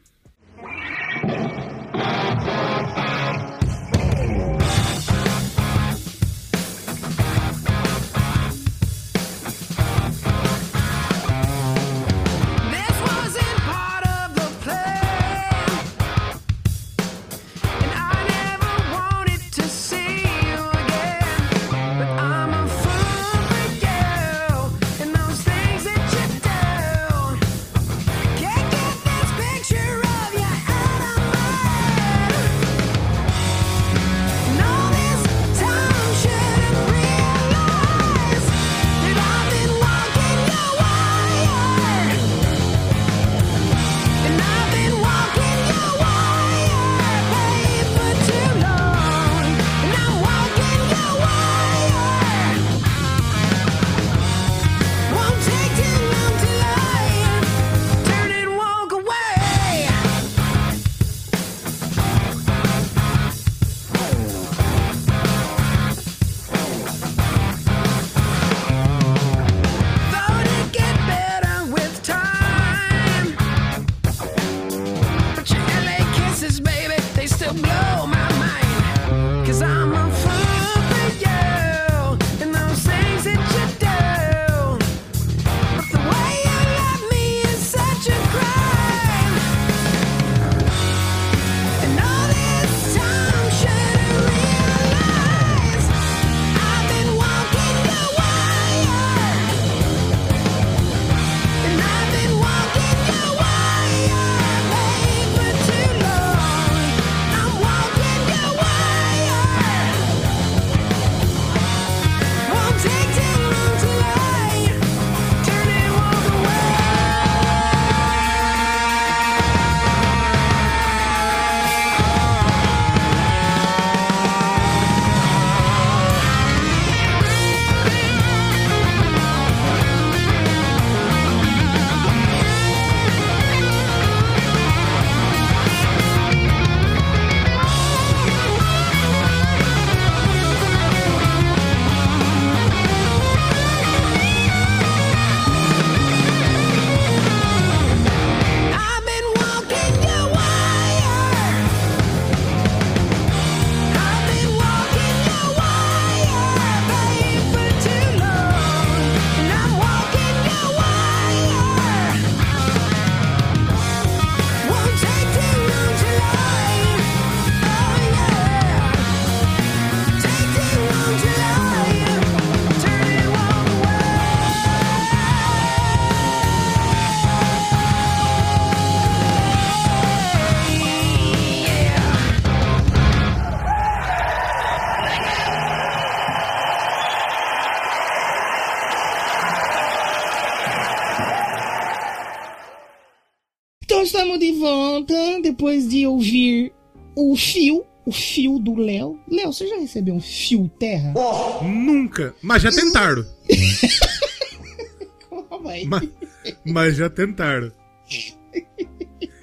Recebeu um fio terra? Nunca. Mas já tentaram. Calma aí. mas, mas já tentaram.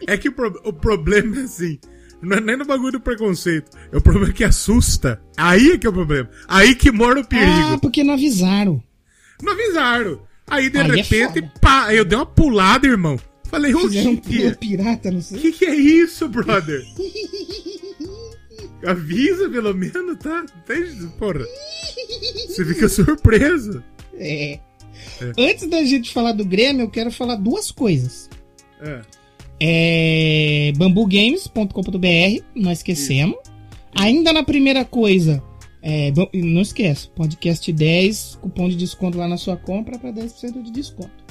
É que o, pro- o problema é assim. Não é nem no bagulho do preconceito. É o problema que assusta. Aí é que é o problema. Aí que mora o Ah, perigo. porque não avisaram. Não avisaram. Aí de Aí é repente, foda. pá, eu dei uma pulada, irmão. Falei, Fizeram um pulo pirata, não sei. que que é isso, brother? Avisa pelo menos, tá? Tem, porra. Você fica surpreso. É. Antes da gente falar do Grêmio, eu quero falar duas coisas. É. É bambugames.com.br, não esquecemos. Ainda na primeira coisa, é, não esquece, podcast 10, cupom de desconto lá na sua compra para 10% de desconto.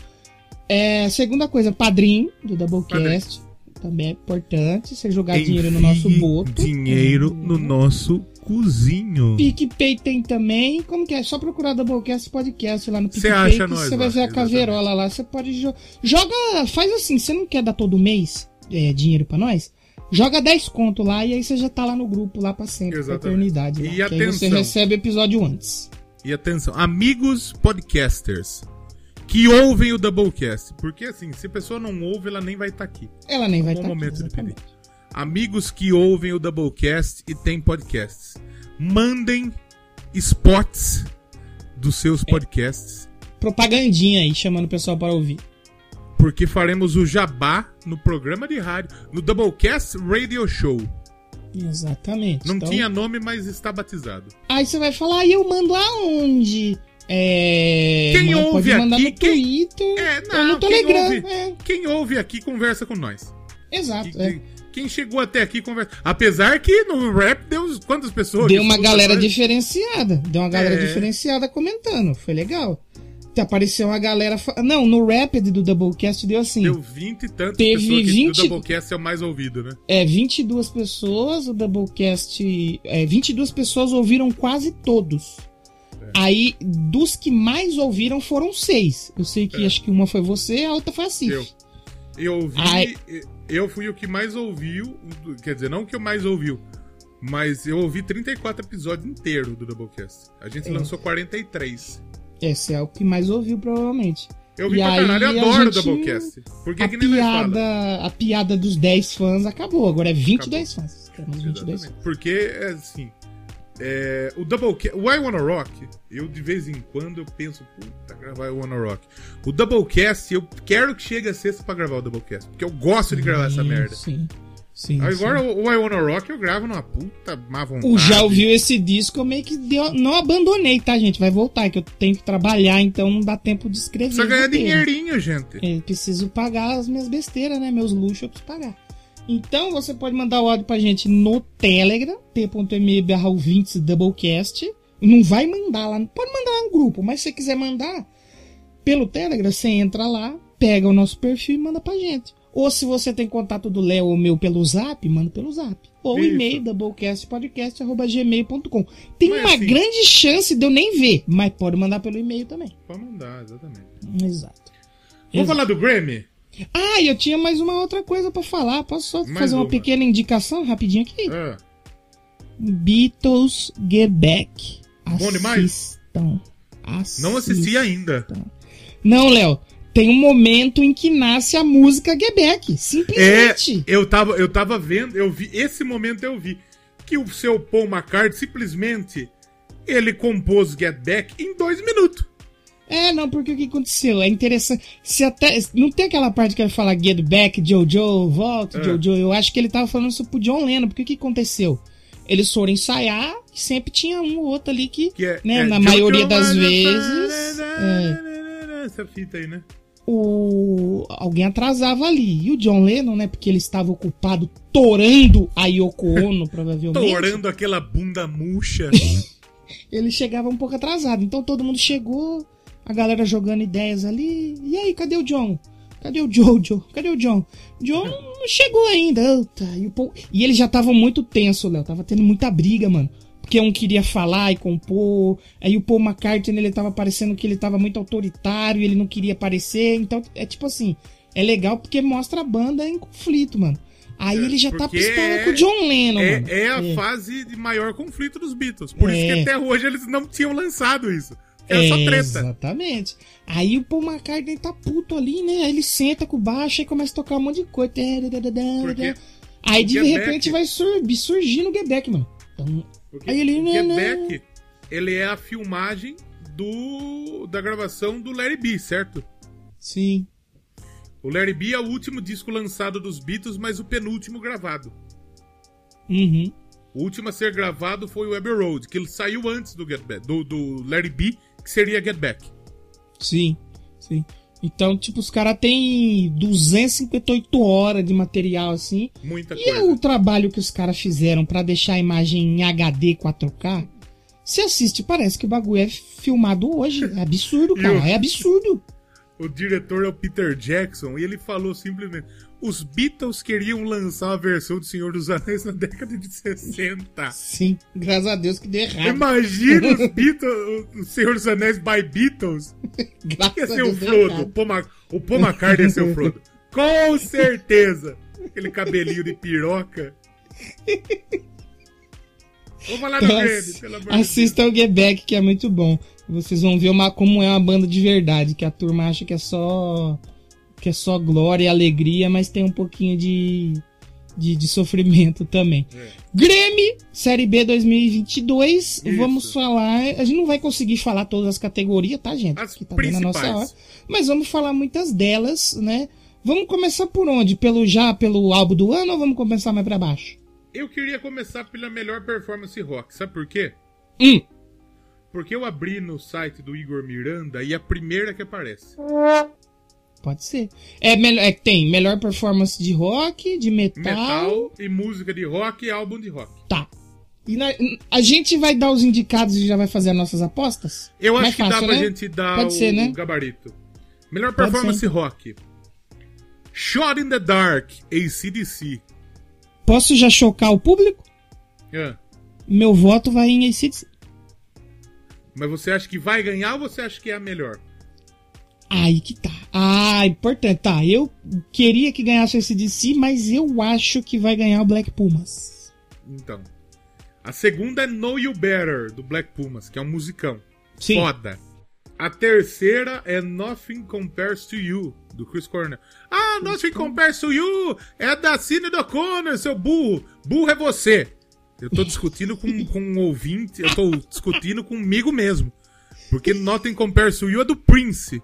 É, segunda coisa, padrinho do Doublecast, também é importante você jogar dinheiro no nosso boto. Dinheiro Uhum. no nosso cozinho. PicPay tem também. Como que é? Só procurar Doublecast Podcast lá no PicPay. acha que nós Você vai ver a caveirola lá. Você pode jogar. Joga. Faz assim. Você não quer dar todo mês é, dinheiro pra nós? Joga 10 conto lá e aí você já tá lá no grupo lá pra sempre, pra Exatamente. eternidade. lá. E aí você atenção. recebe o episódio antes. E atenção, amigos podcasters que ouvem o Doublecast. Porque assim, se a pessoa não ouve, ela nem vai estar aqui. Ela nem vai Bom estar momento de pedir. amigos que ouvem o Doublecast e têm podcasts, mandem spots dos seus podcasts, Propagandinha aí, chamando o pessoal para ouvir. porque faremos o jabá no programa de rádio, no Doublecast Radio Show. Exatamente. Não Então, tinha nome, mas está batizado. Aí você vai falar, e eu mando aonde? É. Quem manda- ouve aqui, no quem- Twitter É, não, no quem Telegram. ouve, É, quem ouve aqui conversa com nós. exato. Que- é. que- Quem chegou até aqui conversa. Apesar que no rap deu quantas pessoas? Deu uma galera diferenciada. Deu uma galera É. diferenciada comentando. Foi legal. Até Apareceu uma galera. fa- Não, no Rapid do Doublecast deu assim. Deu 20 e tantas Teve pessoas que 20 do Doublecast é o mais ouvido, né? É, 22 pessoas, o Doublecast. É, 22 pessoas ouviram quase todos. É. Aí, dos que mais ouviram foram seis. Eu sei que É. acho que uma foi você, a outra foi a Cif. Eu. Eu ouvi. Ai. Eu fui o que mais ouviu. Quer dizer, não o que eu mais ouviu. Mas eu ouvi 34 episódios inteiros do Doublecast. A gente É. lançou 43. Esse é o que mais ouviu, provavelmente. Eu vi E pra aí, caralho, eu adoro o gente- Doublecast. Porque A que nem piada, a piada dos 10 fãs acabou, agora é 22 fãs. Temos 22 Exatamente. Porque, é assim. É, o Doublecast. O I Wanna Rock, eu de vez em quando eu penso, puta, gravar o I Wanna Rock. O Doublecast, eu quero que chegue a sexta pra gravar o Doublecast. Porque eu gosto de gravar essa Sim, merda. Sim. Sim. Agora sim. o, I Wanna Rock eu gravo numa puta má vontade. O já ouviu esse disco, eu meio que deu- não abandonei, tá, gente? Vai voltar, que eu tenho que trabalhar, então não dá tempo de escrever. Precisa ganhar dinheirinho, gente. Eu preciso pagar as minhas besteiras, né? Meus luxos eu preciso pagar. Então você pode mandar o áudio pra gente no Telegram, t.me barra ouvintes doublecast. Não vai mandar lá, pode mandar lá no grupo, mas se você quiser mandar pelo Telegram, você entra lá, pega o nosso perfil e manda pra gente. Ou se você tem contato do Léo ou meu pelo zap, manda pelo zap. Ou Isso. e-mail doublecastpodcast.gmail.com. Tem Mas uma assim- grande chance de eu nem ver, mas pode mandar pelo e-mail também. Pode mandar, exatamente. Exato. Vamos falar do Grammy? Ah, eu tinha mais uma outra coisa pra falar. Posso só Mais fazer uma uma. pequena indicação rapidinho aqui? Ah, Beatles Get Back. Bom demais? Assistam. Assistam. não assisti ainda. Não, Léo. Tem um momento em que nasce a música Get Back. É, Simplesmente. eu tava, eu tava vendo, eu vi, esse momento eu vi, que o seu Paul McCartney simplesmente, ele compôs Get Back em dois minutos. É, não, porque o que aconteceu? É interessante. Se até. Não tem aquela parte que ele fala Get Back, Jojo, volta, É. Jojo. Eu acho que ele tava falando isso pro John Lennon, porque o que aconteceu? Eles foram ensaiar e sempre tinha um ou outro ali que, Que é, né, é na Jojo maioria das vezes, Find- Essa fita aí, né? o alguém atrasava ali. E o John Lennon, né, porque ele estava ocupado torando a Yoko Ono, provavelmente. Torando aquela bunda murcha. ele chegava um pouco atrasado. Então todo mundo chegou, a galera jogando ideias ali. E aí, cadê o John? Cadê o Jojo? Cadê o John? John não chegou ainda. E, o Paul- e ele já tava muito tenso, Léo. Tava tendo muita briga, mano. Porque um queria falar e compor. Aí o Paul McCartney, ele tava parecendo que ele tava muito autoritário, ele não queria aparecer. Então, é tipo assim, é legal porque mostra a banda em conflito, mano. Aí É, ele já tá porque pistola é- com o John Lennon, É, mano. é a É. fase de maior conflito dos Beatles. Por isso É. que até hoje eles não tinham lançado isso. Era só É, treta. Exatamente. Aí o Paul McCartney tá puto ali, né? Aí ele senta com o baixo e começa a tocar um monte de coisa. Porque Aí de repente vai sur- surgir no Back, mano. Então, Aí ele, o né, né. Back, ele é a filmagem do da gravação do Larry B, certo? sim. O Larry B é o último disco lançado dos Beatles, mas o penúltimo gravado. Uhum. O último a ser gravado foi o Abbey Road, que ele saiu antes do Get Back, do, do Larry B, que seria Get Back. Sim. Sim. Então, tipo, os caras têm 258 horas de material assim. Muita E coisa. o trabalho que os caras fizeram pra deixar a imagem em HD 4K? Você assiste, parece que o bagulho é filmado hoje. É absurdo, E cara. o- É absurdo. O diretor é o Peter Jackson e ele falou simplesmente: os Beatles queriam lançar uma versão do Senhor dos Anéis na década de 60. Sim, graças a Deus que deu errado. Imagina os Beatles, o Senhor dos Anéis by Beatles. Graças Ia a ser o Frodo. O. Paul, McCartney ia ser o Frodo. Com certeza. Aquele cabelinho de piroca. Vamos falar do Então, ass- pelo amor de Deus. Assista o Get Back, que é muito bom. Vocês vão ver uma, como é uma banda de verdade, que a turma acha que é só que é só glória e alegria, mas tem um pouquinho de de, de sofrimento também. Grêmio, Série B 2022. Isso. Vamos falar. A gente não vai conseguir falar todas as categorias, tá, gente? As Que tá dando a nossa principais. hora. Mas vamos falar muitas delas, né? Vamos começar por onde? Pelo já pelo álbum do ano ou vamos começar mais pra baixo? Eu queria começar pela melhor performance rock. Sabe por quê? Hum. Porque eu abri no site do Igor Miranda e a primeira que aparece. Pode ser. É, melhor, é que tem melhor performance de rock, de metal. Metal e música de rock e álbum de rock. Tá. E na- a gente vai dar os indicados e já vai fazer as nossas apostas? Eu Mais acho que dá pra né? gente dar Pode o, ser, né? gabarito. Melhor Pode performance ser, rock. Shot in the Dark, ACDC. Posso já chocar o público? Ah, Meu voto vai em ACDC. mas você acha que vai ganhar ou você acha que é a melhor? Aí que tá. Ah, importante. Tá, eu queria que ganhasse o ACDC, mas eu acho que vai ganhar o Black Pumas. Então. A segunda é Know You Better, do Black Pumas, que é um musicão. Sim. Foda. A terceira é Nothing Compares to You, do Chris Cornell. Ah, Nothing Compares to You é da Cine do O'Connor, seu burro. Burro é você. Eu tô discutindo com, com um ouvinte, eu tô discutindo comigo mesmo. Porque Nothing Compares to You é do Prince.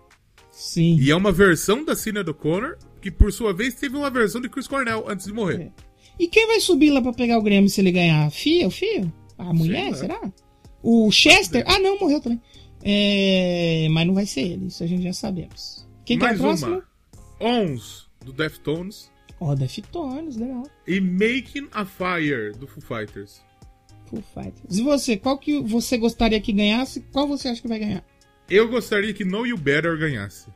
Sim. E é uma versão da Cine do O'Connor, que por sua vez teve uma versão de Chris Cornell antes de morrer. E quem vai subir lá pra pegar o Grêmio se ele ganhar? A Fia, o Fio? A mulher, será? O Chester? Ah, não, morreu também. É... Mas não vai ser ele, isso a gente já sabemos. Quem que é o Mais próximo? Ons, do Deftones. Ó, Deftones, legal. E Making a Fire, do Foo Fighters. Foo Fighters. E você, qual que você gostaria que ganhasse? Qual você acha que vai ganhar? Eu gostaria que Know You Better ganhasse.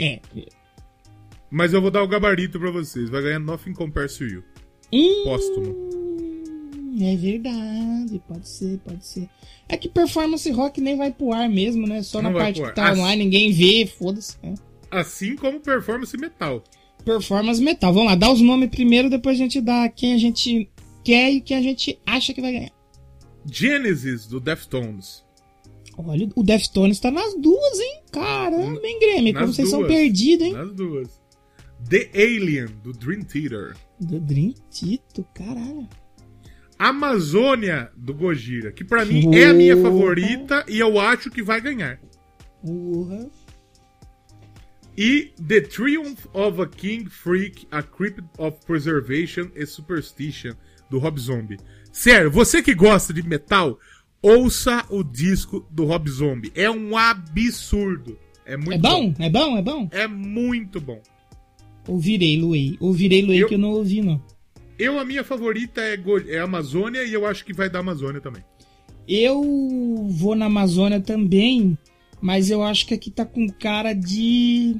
É. Mas eu vou dar o gabarito pra vocês. Vai ganhar Nothing Compares to You. Hum, Póstumo. É verdade, pode ser, pode ser. É que performance rock nem vai pro ar mesmo, né? Só Não na parte que tá As- online, ninguém vê, foda-se. é. Assim como performance metal. Performance metal. Vamos lá, dá os nomes primeiro, depois a gente dá quem a gente quer e quem a gente acha que vai ganhar. Genesis, do Deftones. Olha, o Deftones tá nas duas, hein? Caramba, hein, Grêmio? Como vocês são duas. perdidos, hein? Nas duas. The Alien, do Dream Theater. Do Dream Tito, caralho. Amazônia, do Gojira. Que pra mim é a minha favorita e eu acho que vai ganhar. Porra. E The Triumph of a King Freak, A Crypt of Preservation and Superstition, do Rob Zombie. Sério, você que gosta de metal, ouça o disco do Rob Zombie. É um absurdo. É muito É bom? É bom? É bom? É muito bom. Ouvirei, Luei. Ouvirei, Luei, Eu- que eu não ouvi, não. Eu, a minha favorita é, é Amazônia e eu acho que vai dar Amazônia também. Eu vou na Amazônia também, mas eu acho que aqui tá com cara de.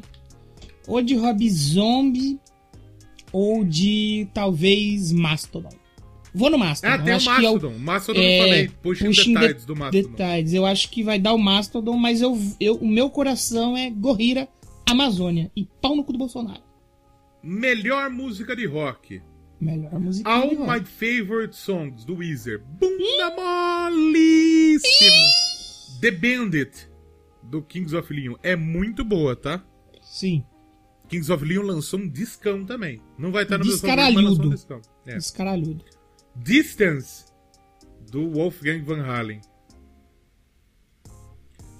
Ou de Rob Zombie, ou de talvez Mastodon. Vou no Mastodon. Ah, tem o que é o- Mastodon. Mastodon eu é, falei. Pushing, Pushing the the Tides do Mastodon. Detalhes. Eu acho que vai dar o Mastodon, mas eu, eu, o meu coração é Gorrira, Amazônia e pau no cu do Bolsonaro. Melhor música de rock. Melhor música. All de rock. My Favorite Songs, do Weezer. Bunda molíssimo. The Bandit, do Kings of Leon. É muito boa, tá? Sim, Kings of Leon lançou um discão também. Não vai estar no meu Descaralhudo. lançou um discão. É. descaralhudo. Distance, do Wolfgang Van Halen.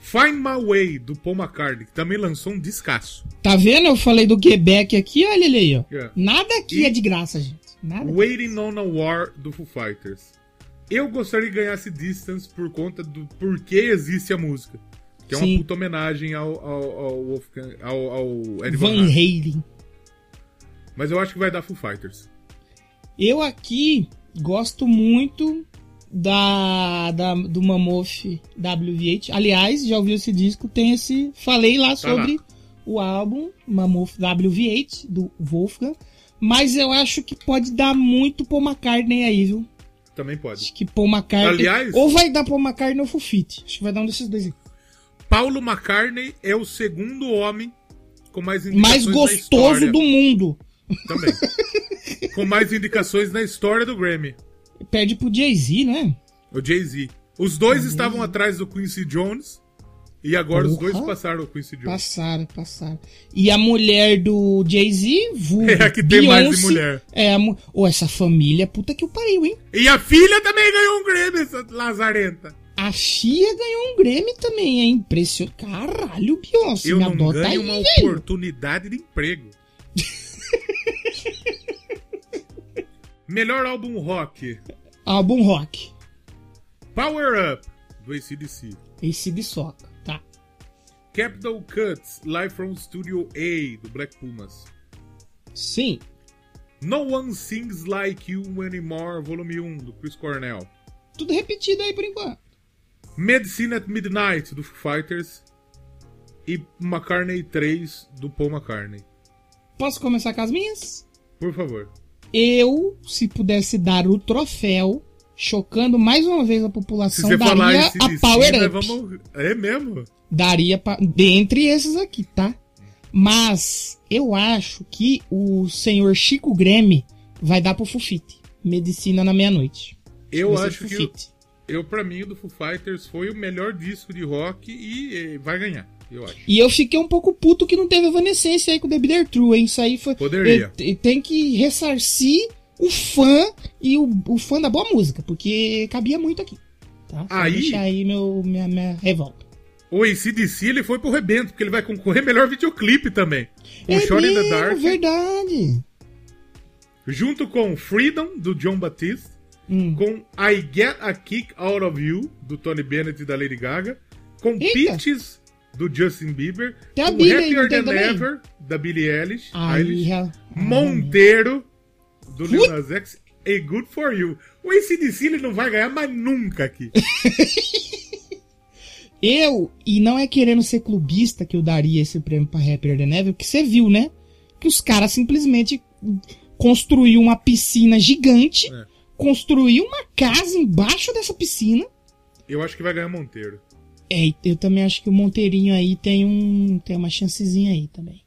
Find My Way, do Paul McCartney, que também lançou um descasso. Tá vendo? Eu falei do Quebec aqui, olha ele aí, ó. É. Nada aqui E- é de graça, gente. Nada. de Waiting on a War, do Foo Fighters. Eu gostaria que ganhasse Distance por conta do porquê existe a música. Que é uma Sim. puta homenagem ao, ao, ao Wolfgang, ao, ao Eddie Van Van Halen. Halen. Mas eu acho que vai dar Foo Fighters. Eu aqui gosto muito da, da do Mammoth WV8. Aliás, já ouviu esse disco? Tem esse. Falei lá sobre o álbum Mammoth WV8 do Wolfgang. Mas eu acho que pode dar muito Paul McCartney aí, viu? Também pode. Acho que Paul McCartney. Aliás- Ou vai dar Paul McCartney ou Fufit. Acho que vai dar um desses dois aí. Paulo McCartney é o segundo homem com mais Mais indicações gostoso do mundo. Também. com mais indicações na história do Grammy. Perde pro Jay-Z, né? O Jay-Z. Os dois estavam atrás do Quincy Jones E agora os Porra. dois passaram o Quincy Jones. Passaram, passaram. E a mulher do Jay-Z, É a que tem mais de mulher. É, a mu... Ô, essa família, puta que o pariu, hein? E a filha também ganhou um Grammy, essa lazarenta. A Chia ganhou um Grammy também, é impressionante. Caralho, Beyoncé, Eu me não adota aí, ganho uma velho. oportunidade de emprego. Melhor álbum rock. Álbum rock. Power Up, do ACDC. De soca, tá. Capital Cuts, Live from Studio A, do Black Pumas. Sim. No One Sings Like You Anymore, volume 1, do Chris Cornell. Tudo repetido aí por enquanto. Medicine at Midnight, do Foo Fighters. E McCartney 3, do Paul McCartney. Posso começar com as minhas? Por favor. Eu, se pudesse dar o troféu, chocando mais uma vez a população, daria a Power Up. vamos... É mesmo? Daria pra... dentre esses aqui, tá? Mas eu acho que o senhor Chico Greme vai dar pro Fufite. Medicina na meia-noite. Eu Vai acho que... Fufite. Eu, pra mim, o do Foo Fighters foi o melhor disco de rock e eh, vai ganhar, eu acho. E eu fiquei um pouco puto que não teve evanescência aí com o The Bitter True, hein? Isso aí foi. Poderia. E- tem que ressarcir o fã e o, o fã da boa música, porque cabia muito aqui. Tá? Só Aí- deixar aí meu, minha, minha revolta. O ACDC, ele foi pro rebento, porque ele vai concorrer melhor videoclipe também. Com é Shot in the Dark, verdade. junto com Freedom, do John Batiste, Hum. com I Get a Kick Out of You, do Tony Bennett e da Lady Gaga, com Eita. Peaches, do Justin Bieber, Tem a Billie Happier Than? Ever, da Billie Eilish, Aí, Eilish já- Monteiro, do Lil. Nas X, e Good For You. O ACDC ele não vai ganhar mais nunca aqui. Eu, e não é querendo ser clubista que eu daria esse prêmio pra Rapper Than Ever, porque você viu, né? Que os caras simplesmente construiu uma piscina gigante, É. construiu uma casa embaixo dessa piscina. Eu acho que vai ganhar Monteiro. É, eu também acho que o Monteirinho aí tem um tem uma chancezinha aí também.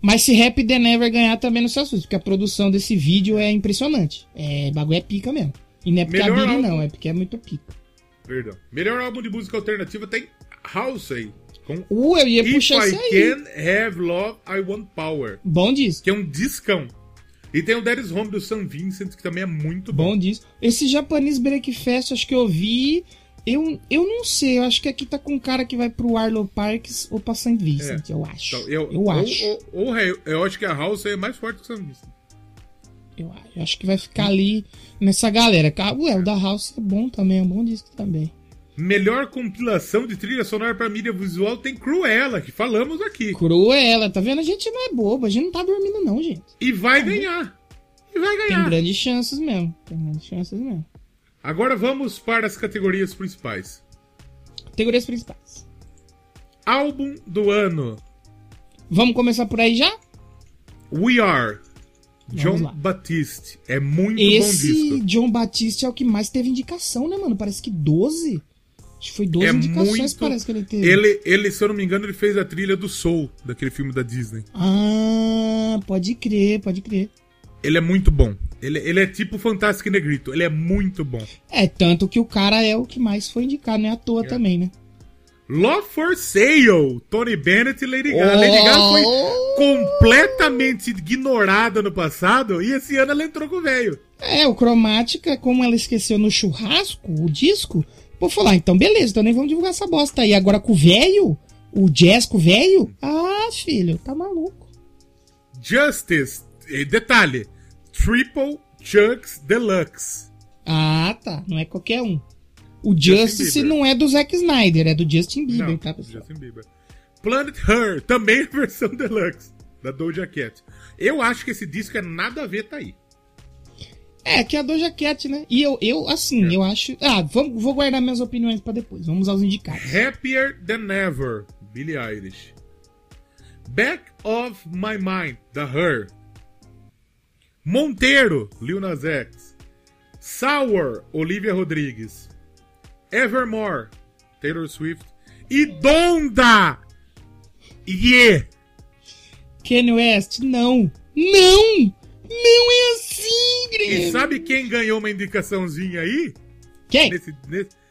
Mas se Rap The Never ganhar também não se assuste, porque a produção desse vídeo é impressionante. É, bagulho é pica mesmo. E não é porque Melhor Billy álbum. não, é porque é muito pica. Perdão. Melhor álbum de música alternativa tem Halsey, com Uh, eu ia If puxar I isso aí. Can Have Love, I Want Power. Bom disco. Que é um discão. E tem o Dead is Home do Sam Vincent, que também é muito bom. Bom disco. Esse Japanese Breakfast, acho que eu vi. Eu, eu não sei, eu acho que aqui tá com um cara que vai pro Arlo Parks ou pra St. Vincent, eu acho. Então, eu, eu ou- acho. ou- ou eu, eu acho que a Halsey é mais forte que o Vincent. Eu acho. Eu acho que vai ficar ali nessa galera. Ca- Ué, o da House é bom também, é um bom disco também. Melhor compilação de trilha sonora para mídia visual tem Cruella, que falamos aqui. Cruella, tá vendo? A gente não é bobo, a gente não tá dormindo não, gente. E vai ganhar. E vai Tem ganhar. grandes chances mesmo. Tem grandes chances mesmo. Agora vamos para as categorias principais. Categorias principais. Álbum do ano. Vamos começar por aí já? We Are. John. Batiste. É muito bom Esse disco. John Batiste é o que mais teve indicação, né, mano? Parece que 12. Acho que foi 12 É indicações, muito. parece que ele teve. Ele, ele, se eu não me engano, ele fez a trilha do Soul, daquele filme da Disney. Ah, pode crer, pode crer. Ele é muito bom. Ele, ele é tipo Fantástico e Negrito. Ele é muito bom. É, tanto que o cara é o que mais foi indicado, não é à toa também, né? Love for Sale. Tony Bennett e Lady Gaga. Lady Gaga foi Oh! completamente ignorada no passado e esse ano ela entrou com o velho. É, o Cromática, como ela esqueceu no churrasco, o disco, vou falar, então beleza, então nem vamos divulgar essa bosta aí. Agora com o velho, o jazz com o velho, ah, filho, tá maluco. Justice. E detalhe. Triple Chunks Deluxe. Ah, tá, não é qualquer um. O Justice Bieber. não é do Zack Snyder, é do Justin Bieber, Não, tá, pessoal? Justin Bieber. Planet Her. Também a versão Deluxe. Da Doja Cat. Eu acho que esse disco é nada a ver, tá aí. É, que é a Doja Cat, né? E eu, eu assim, É. eu acho... Ah, vamos, vou guardar minhas opiniões pra depois, vamos aos indicados. Happier Than Ever, Billie Eilish. Back of My Mind, da Her. Monteiro, Lil Nas X. Sour, Olivia Rodrigues. Evermore, Taylor Swift. E Donda! Yeah! Kanye West, não. Não! Não é assim, E Grêmio. sabe quem ganhou uma indicaçãozinha aí? Quem? Nesse, nesse...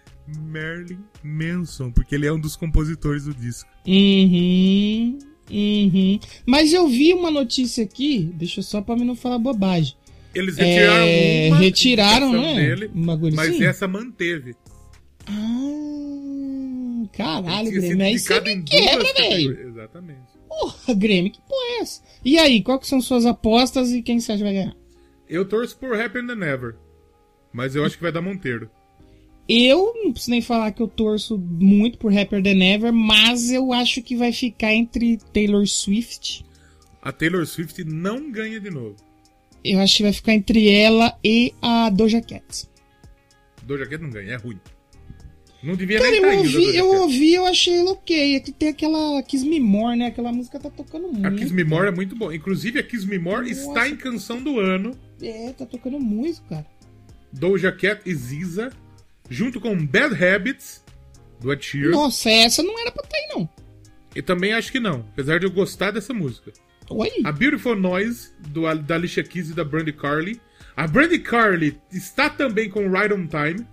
Marilyn Manson, porque ele é um dos compositores do disco. Uhum. Uhum. Mas eu vi uma notícia aqui, deixa só pra mim não falar bobagem. Eles retiraram É, uma retiraram, né? dele, mas assim? essa manteve. Ah, caralho, Grêmio. Aí você me quebra, velho. Exatamente. Porra, Grêmio, que porra é essa? E aí, qual que são suas apostas e quem você acha que vai ganhar? Eu torço por Happier Than Never. Mas eu acho que vai dar Monteiro. Eu não preciso nem falar que eu torço muito por Rapper Than Ever, mas eu acho que vai ficar entre Taylor Swift. A Taylor Swift não ganha de novo. Eu acho que vai ficar entre ela e a Doja Cat. Doja Cat não ganha, é ruim. Não devia Cara, nem eu tá ouvi, eu ouvi, eu achei ela ok. É que tem aquela Kiss Me More, né? Aquela música tá tocando muito. A Kiss Me More é muito bom. Inclusive, a Kiss Me More Nossa. está em canção do ano. É, tá tocando muito, cara. Doja Cat e Ziza. Junto com Bad Habits, do Ed Sheeran. Nossa, essa não era pra estar aí, não. E também acho que não. Apesar de eu gostar dessa música. Oi. A Beautiful Noise, do, da Alicia Keys e da Brandy Carly. A Brandy Carly está também com Right on Time.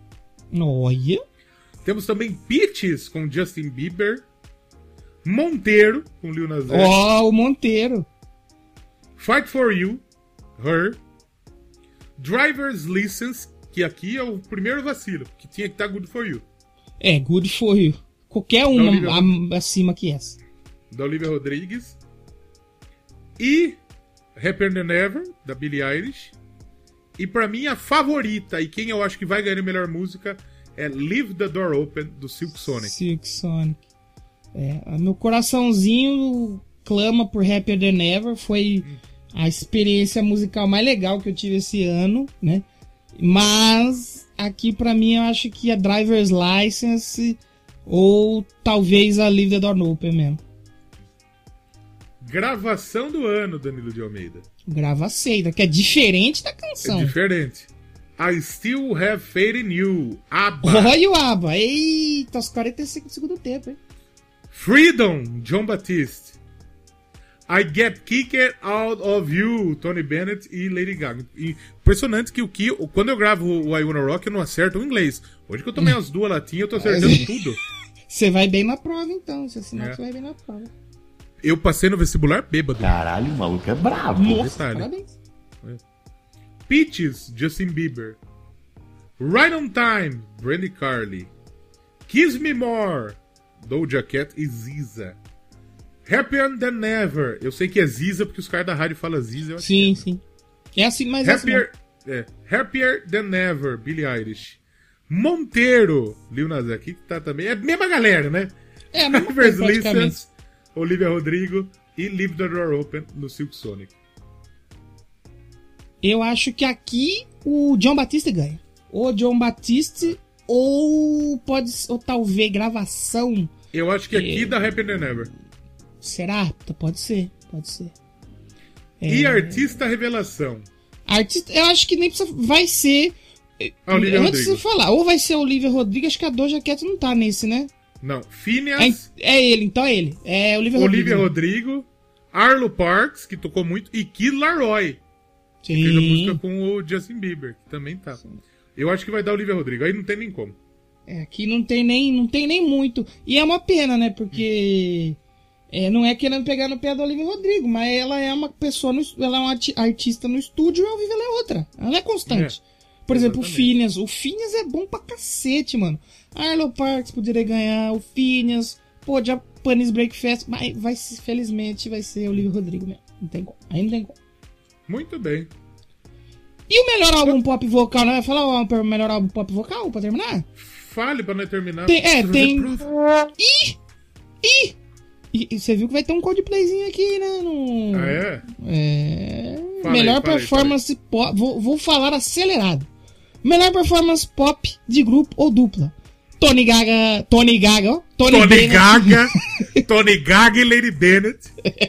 Olha. Temos também Peaches com Justin Bieber. Monteiro com Lil Nas X. Ó, o Monteiro. Fight For You, Her. Driver's License, que aqui é o primeiro vacilo, que tinha que estar Good For You. É, good for you. Qualquer uma acima que essa. Da Olivia Rodrigues. E Happier Than Ever, da Billie Eilish. E pra mim, a favorita, e quem eu acho que vai ganhar a melhor música, é Leave the Door Open, do Silk Sonic. Silk Sonic. É, meu coraçãozinho clama por Happier Than Ever. Foi a experiência musical mais legal que eu tive esse ano, né? Mas aqui pra mim eu acho que a Driver's License ou talvez a Leave the Door Open mesmo. Gravação do ano, Danilo de Almeida. Grava cedo, que é diferente da É canção. diferente. I Still Have Faith in You, ABBA. Olha o Aba. Eita, os 45 do segundo tempo, hein? Freedom, John Batiste. I Get Kicked Out of You, Tony Bennett e Lady Gaga. E impressionante que o que quando eu gravo o I Wanna Rock eu não acerto o inglês. Hoje que eu tomei as duas latinhas eu tô acertando tudo. Você vai bem na prova, então. Se assinar, É. você vai bem na prova. Eu passei no vestibular bêbado. Caralho, o maluco é brabo. Nossa, detalhe. parabéns. Peaches, Justin Bieber. Right on Time, Brandy Carly. Kiss Me More, Doja Cat e Ziza. Happier Than Ever. Eu sei que é Ziza porque os caras da rádio falam Ziza. eu Sim, é. sim. É assim, mas é assim Happier, é, Happier Than Ever, Billie Eilish. Monteiro, Lil Nas X, que tá também. É a mesma galera, né? É, a mesma coisa. License, Olivia Rodrigo e Leave the Door Open no Silk Sonic. Eu acho que aqui o John Batiste ganha. Ou John Batiste, ou pode ou talvez gravação. Eu acho que aqui dá Happier Than Ever. Será? Pode ser, pode ser. E É. Artista Revelação. Artista, eu acho que nem precisa. Vai ser. A Olivia Antes de Rodrigo. falar, ou vai ser a Olivia Rodrigo, acho que a Doja Cat não tá nesse, né? Não, É, Phineas, é ele, então é ele. É Olivia, Olivia Rodrigo. Rodrigo, Arlo Parks, que tocou muito, e Kid Laroi, que fez a música Sim. com o Justin Bieber, que também tá. Eu acho que vai dar Olivia Rodrigo, aí não tem nem como. É, aqui não tem nem, não tem nem muito. E é uma pena, né? Porque é, não é querendo pegar no pé da Olivia Rodrigo, mas ela é uma pessoa, no, ela é uma arti- artista no estúdio e ao vivo ela é outra. Ela é constante. Por exemplo, o exatamente. Phineas. O Phineas é bom pra cacete, mano. Arlo Parks poderia ganhar, o Phineas, pô, Japanese Breakfast, mas vai, felizmente vai ser Olivia Rodrigo mesmo. Não tem como. Aí não tem como. Muito bem. E o melhor álbum pop vocal, né? Vai falar o melhor álbum pop vocal pra terminar? Fale pra nós terminar. Tem- é, tem-. Ih! Ih! E, e você viu que vai ter um Coldplayzinho aqui, né? No... Ah, é? É. Fala Melhor aí, performance pop. Vou, vou falar acelerado. Melhor performance pop de grupo ou dupla. Tony Gaga. Tony Gaga, ó. Tony, Tony Bennett, Gaga, Tony Gaga e Lady Bennett.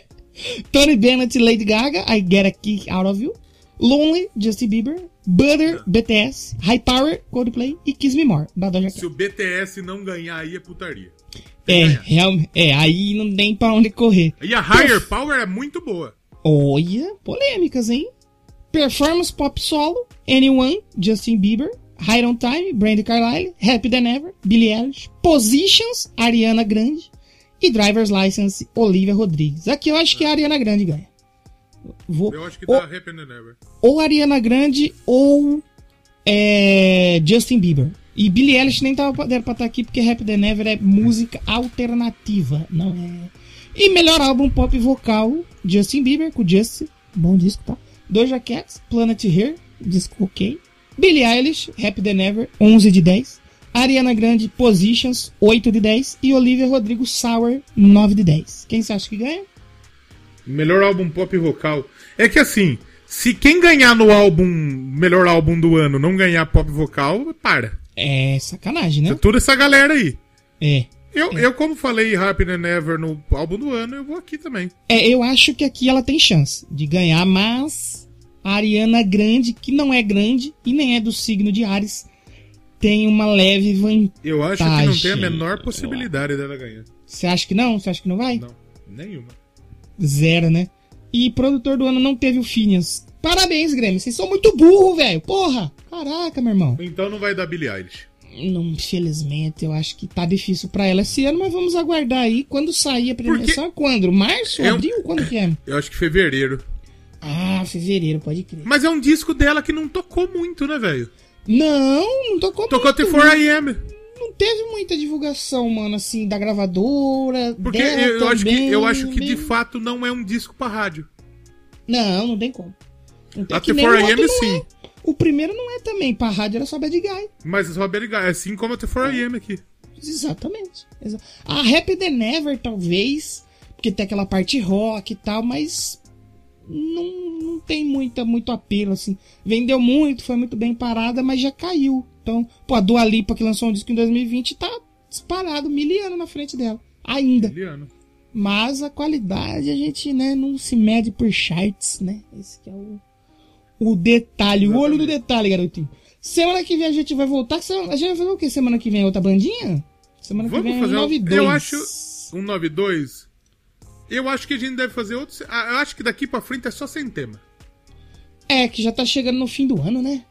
Tony Bennett e Lady Gaga. I Get a Kick Out of You. Lonely, Justin Bieber. Butter, BTS. High Power, Coldplay. E Kiss Me More, da Doja Cat. Se o BTS não ganhar aí é putaria. É, realmente. É, aí não tem pra onde correr. E a Higher Power é muito boa. Olha, polêmicas, hein? Performance pop solo, Anyone, Justin Bieber, High on Time, Brandy Carlile, Happy Than Ever, Billie Eilish, Positions, Ariana Grande e Driver's License, Olivia Rodrigues. Aqui eu acho que a Ariana Grande ganha. Vou, Eu acho que ou, dá Happy and Never. ou Ariana Grande ou é, Justin Bieber. E Billie Eilish nem tava podendo pra estar aqui porque Happy Than Ever é música alternativa, não é. E melhor álbum pop vocal, Justin Bieber com Justin, bom disco, tá? Doja Cats, Planet Here, disco ok. Billie Eilish, Happy Than Ever, 11 de 10. Ariana Grande, Positions, 8 de 10. E Olivia Rodrigo, Sour, 9 de 10. Quem você acha que ganha? Melhor álbum pop vocal. É que assim, se quem ganhar no álbum, melhor álbum do ano, não ganhar pop vocal, para. É sacanagem, né? Toda essa galera aí. É. Eu, eu como falei Happy and Never no álbum do ano, eu vou aqui também. É, eu acho que aqui ela tem chance de ganhar, mas a Ariana Grande, que não é grande e nem é do signo de Ares, tem uma leve vantagem. Eu acho que não tem a menor possibilidade dela ganhar. Você acha que não? Você acha que não vai? Não, nenhuma. Zero, né? E produtor do ano não teve o Phineas. Parabéns, Grêmio. Vocês são muito burro, velho. Porra. Caraca, meu irmão. Então não vai dar Billie Eilish. Não, infelizmente, eu acho que tá difícil pra ela esse ano, mas vamos aguardar aí quando sair a premiação. Quando? Março? Eu- Abril? Quando que é? Eu acho que fevereiro. Ah, fevereiro, pode crer. Mas é um disco dela que não tocou muito, né, velho? Não, não tocou Tocou muito, até 4am. Não teve muita divulgação, mano, assim, da gravadora. Porque eu, eu acho que, também, eu acho que de bem- fato não é um disco pra rádio. Não, não tem como. Não tem, Até que nem o 4am outro não sim. é. O primeiro não é também. Pra rádio era só Bad Guy. Mas é Robert Guy, assim como até 4am aqui. Exatamente. Exa- A Happy The Never, talvez, porque tem aquela parte rock e tal, mas não, não tem muita, muito apelo, assim. Vendeu muito, foi muito bem parada, mas já caiu. Então, pô, a Dua Lipa, que lançou um disco em 2020, tá disparado, miliano na frente dela. Ainda. Liano. Mas a qualidade a gente, né, não se mede por charts, né? Esse que é o, o detalhe, o olho do detalhe, garotinho. Semana que vem a gente vai voltar. A gente vai fazer o que semana que vem? Outra bandinha? Semana que Vamos vem fazer é um- 92. Eu acho um 92. Eu acho que a gente deve fazer outro. ah, Eu acho que daqui pra frente é só sem tema. É, que já tá chegando no fim do ano, né?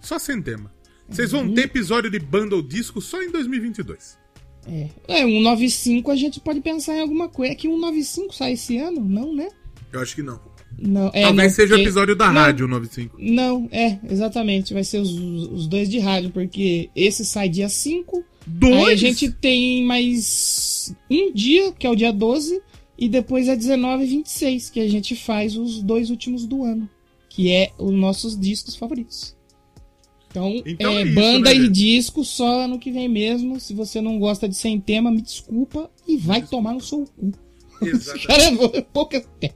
Só sem tema. Vocês Uhum. vão ter episódio de Bundle Disco só em 2022. É. É, um 95 a gente pode pensar em alguma coisa. É que um 95 sai esse ano? Não, né? Eu acho que não. Não, é, Talvez não, seja o episódio da Não, rádio 95. Não, é, exatamente. Vai ser os, os dois de rádio, porque esse sai dia 5. Dois? Aí a gente tem mais um dia, que é o dia 12, e depois é 19 e 26, que a gente faz os dois últimos do ano, que é os nossos discos favoritos. Então, Então é, é isso, banda né, e gente? disco só ano que vem mesmo. Se você não gosta de sem tema, me desculpa e vai tomar no seu cu. Caramba, pouca tempo.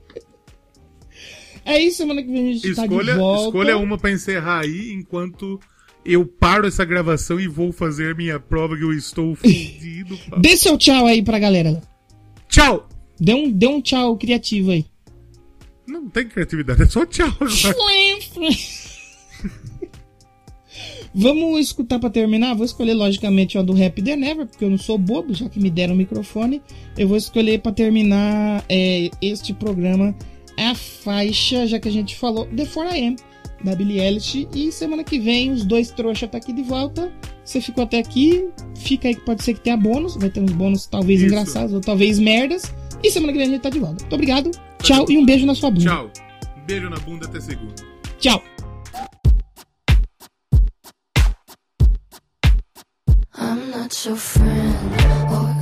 É isso, semana que vem a gente tá de Escolha, volta. escolha uma pra encerrar aí, enquanto eu paro essa gravação e vou fazer minha prova que eu estou fudido. pá. Dê seu tchau aí pra galera. Tchau! Dê um, dê um tchau criativo aí. Não tem criatividade, é só tchau. Vamos escutar pra terminar? Vou escolher, logicamente, uma do Rap The Never, porque eu não sou bobo, já que me deram o microfone. Eu vou escolher pra terminar é, este programa a faixa, já que a gente falou, The 4AM, da Billie Eilish. E semana que vem os dois trouxas tá aqui de volta. Você ficou até aqui, fica aí que pode ser que tenha bônus. Vai ter uns bônus talvez Isso. engraçados ou talvez merdas. E semana que vem a gente tá de volta. Muito obrigado, tchau e um beijo na sua bunda. Tchau. Um beijo na bunda até segunda. tchau. I'm not your friend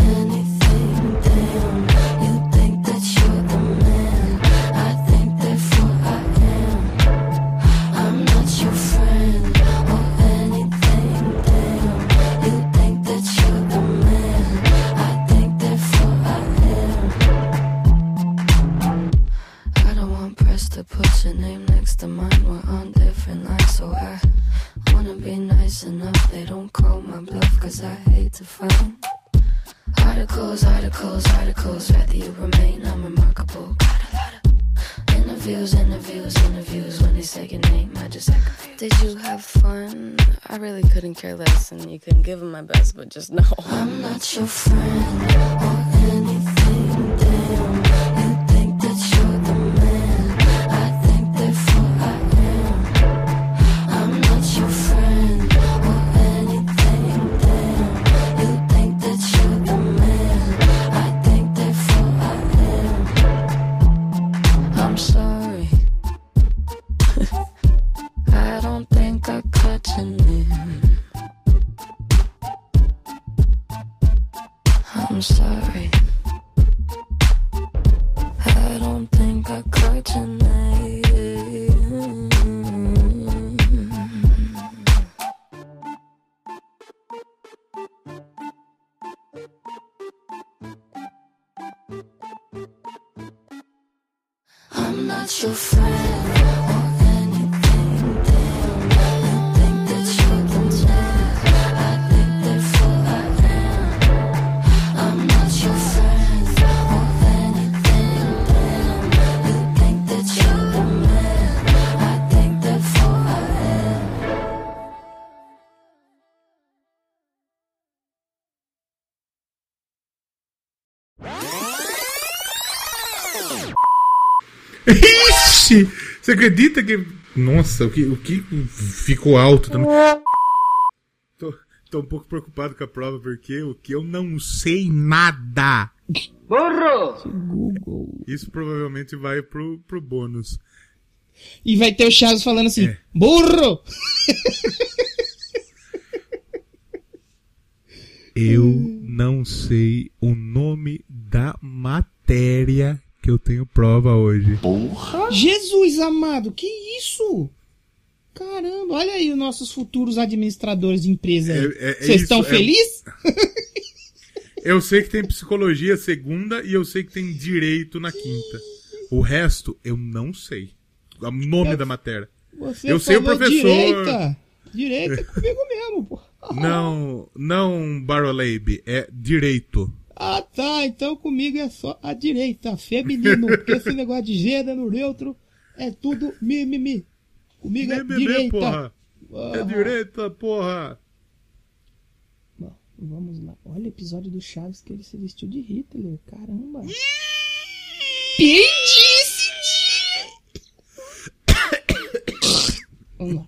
really care less, and you couldn't give him my best, but just know. I'm not your friend not your friend Ixi! Você acredita que. Nossa, o que, o que ficou alto também. Tô, tô um pouco preocupado com a prova, porque o que eu não sei nada. Google. Isso provavelmente vai pro, pro bônus. E vai ter o Chaves falando assim: É. burro! Eu não sei o nome da matéria que eu tenho prova hoje. Jesus amado, que isso? Caramba, olha aí os nossos futuros administradores de empresa. aí. É- é- é Vocês estão é- felizes? Eu sei que tem psicologia segunda e eu sei que tem direito na quinta. O resto eu não sei. O nome da matéria. Você Eu sei o professor. Direita. Direita é comigo mesmo, pô. Não, não Barolabe, é direito. Ah, tá, então comigo é só a direita, feminino, porque esse negócio de gênero neutro é tudo mimimi. Comigo é direita. Porra. É ah. É direita, porra. Bom, vamos lá. Olha o episódio do Chaves que ele se vestiu de Hitler, caramba. Quem disse? Vamos lá.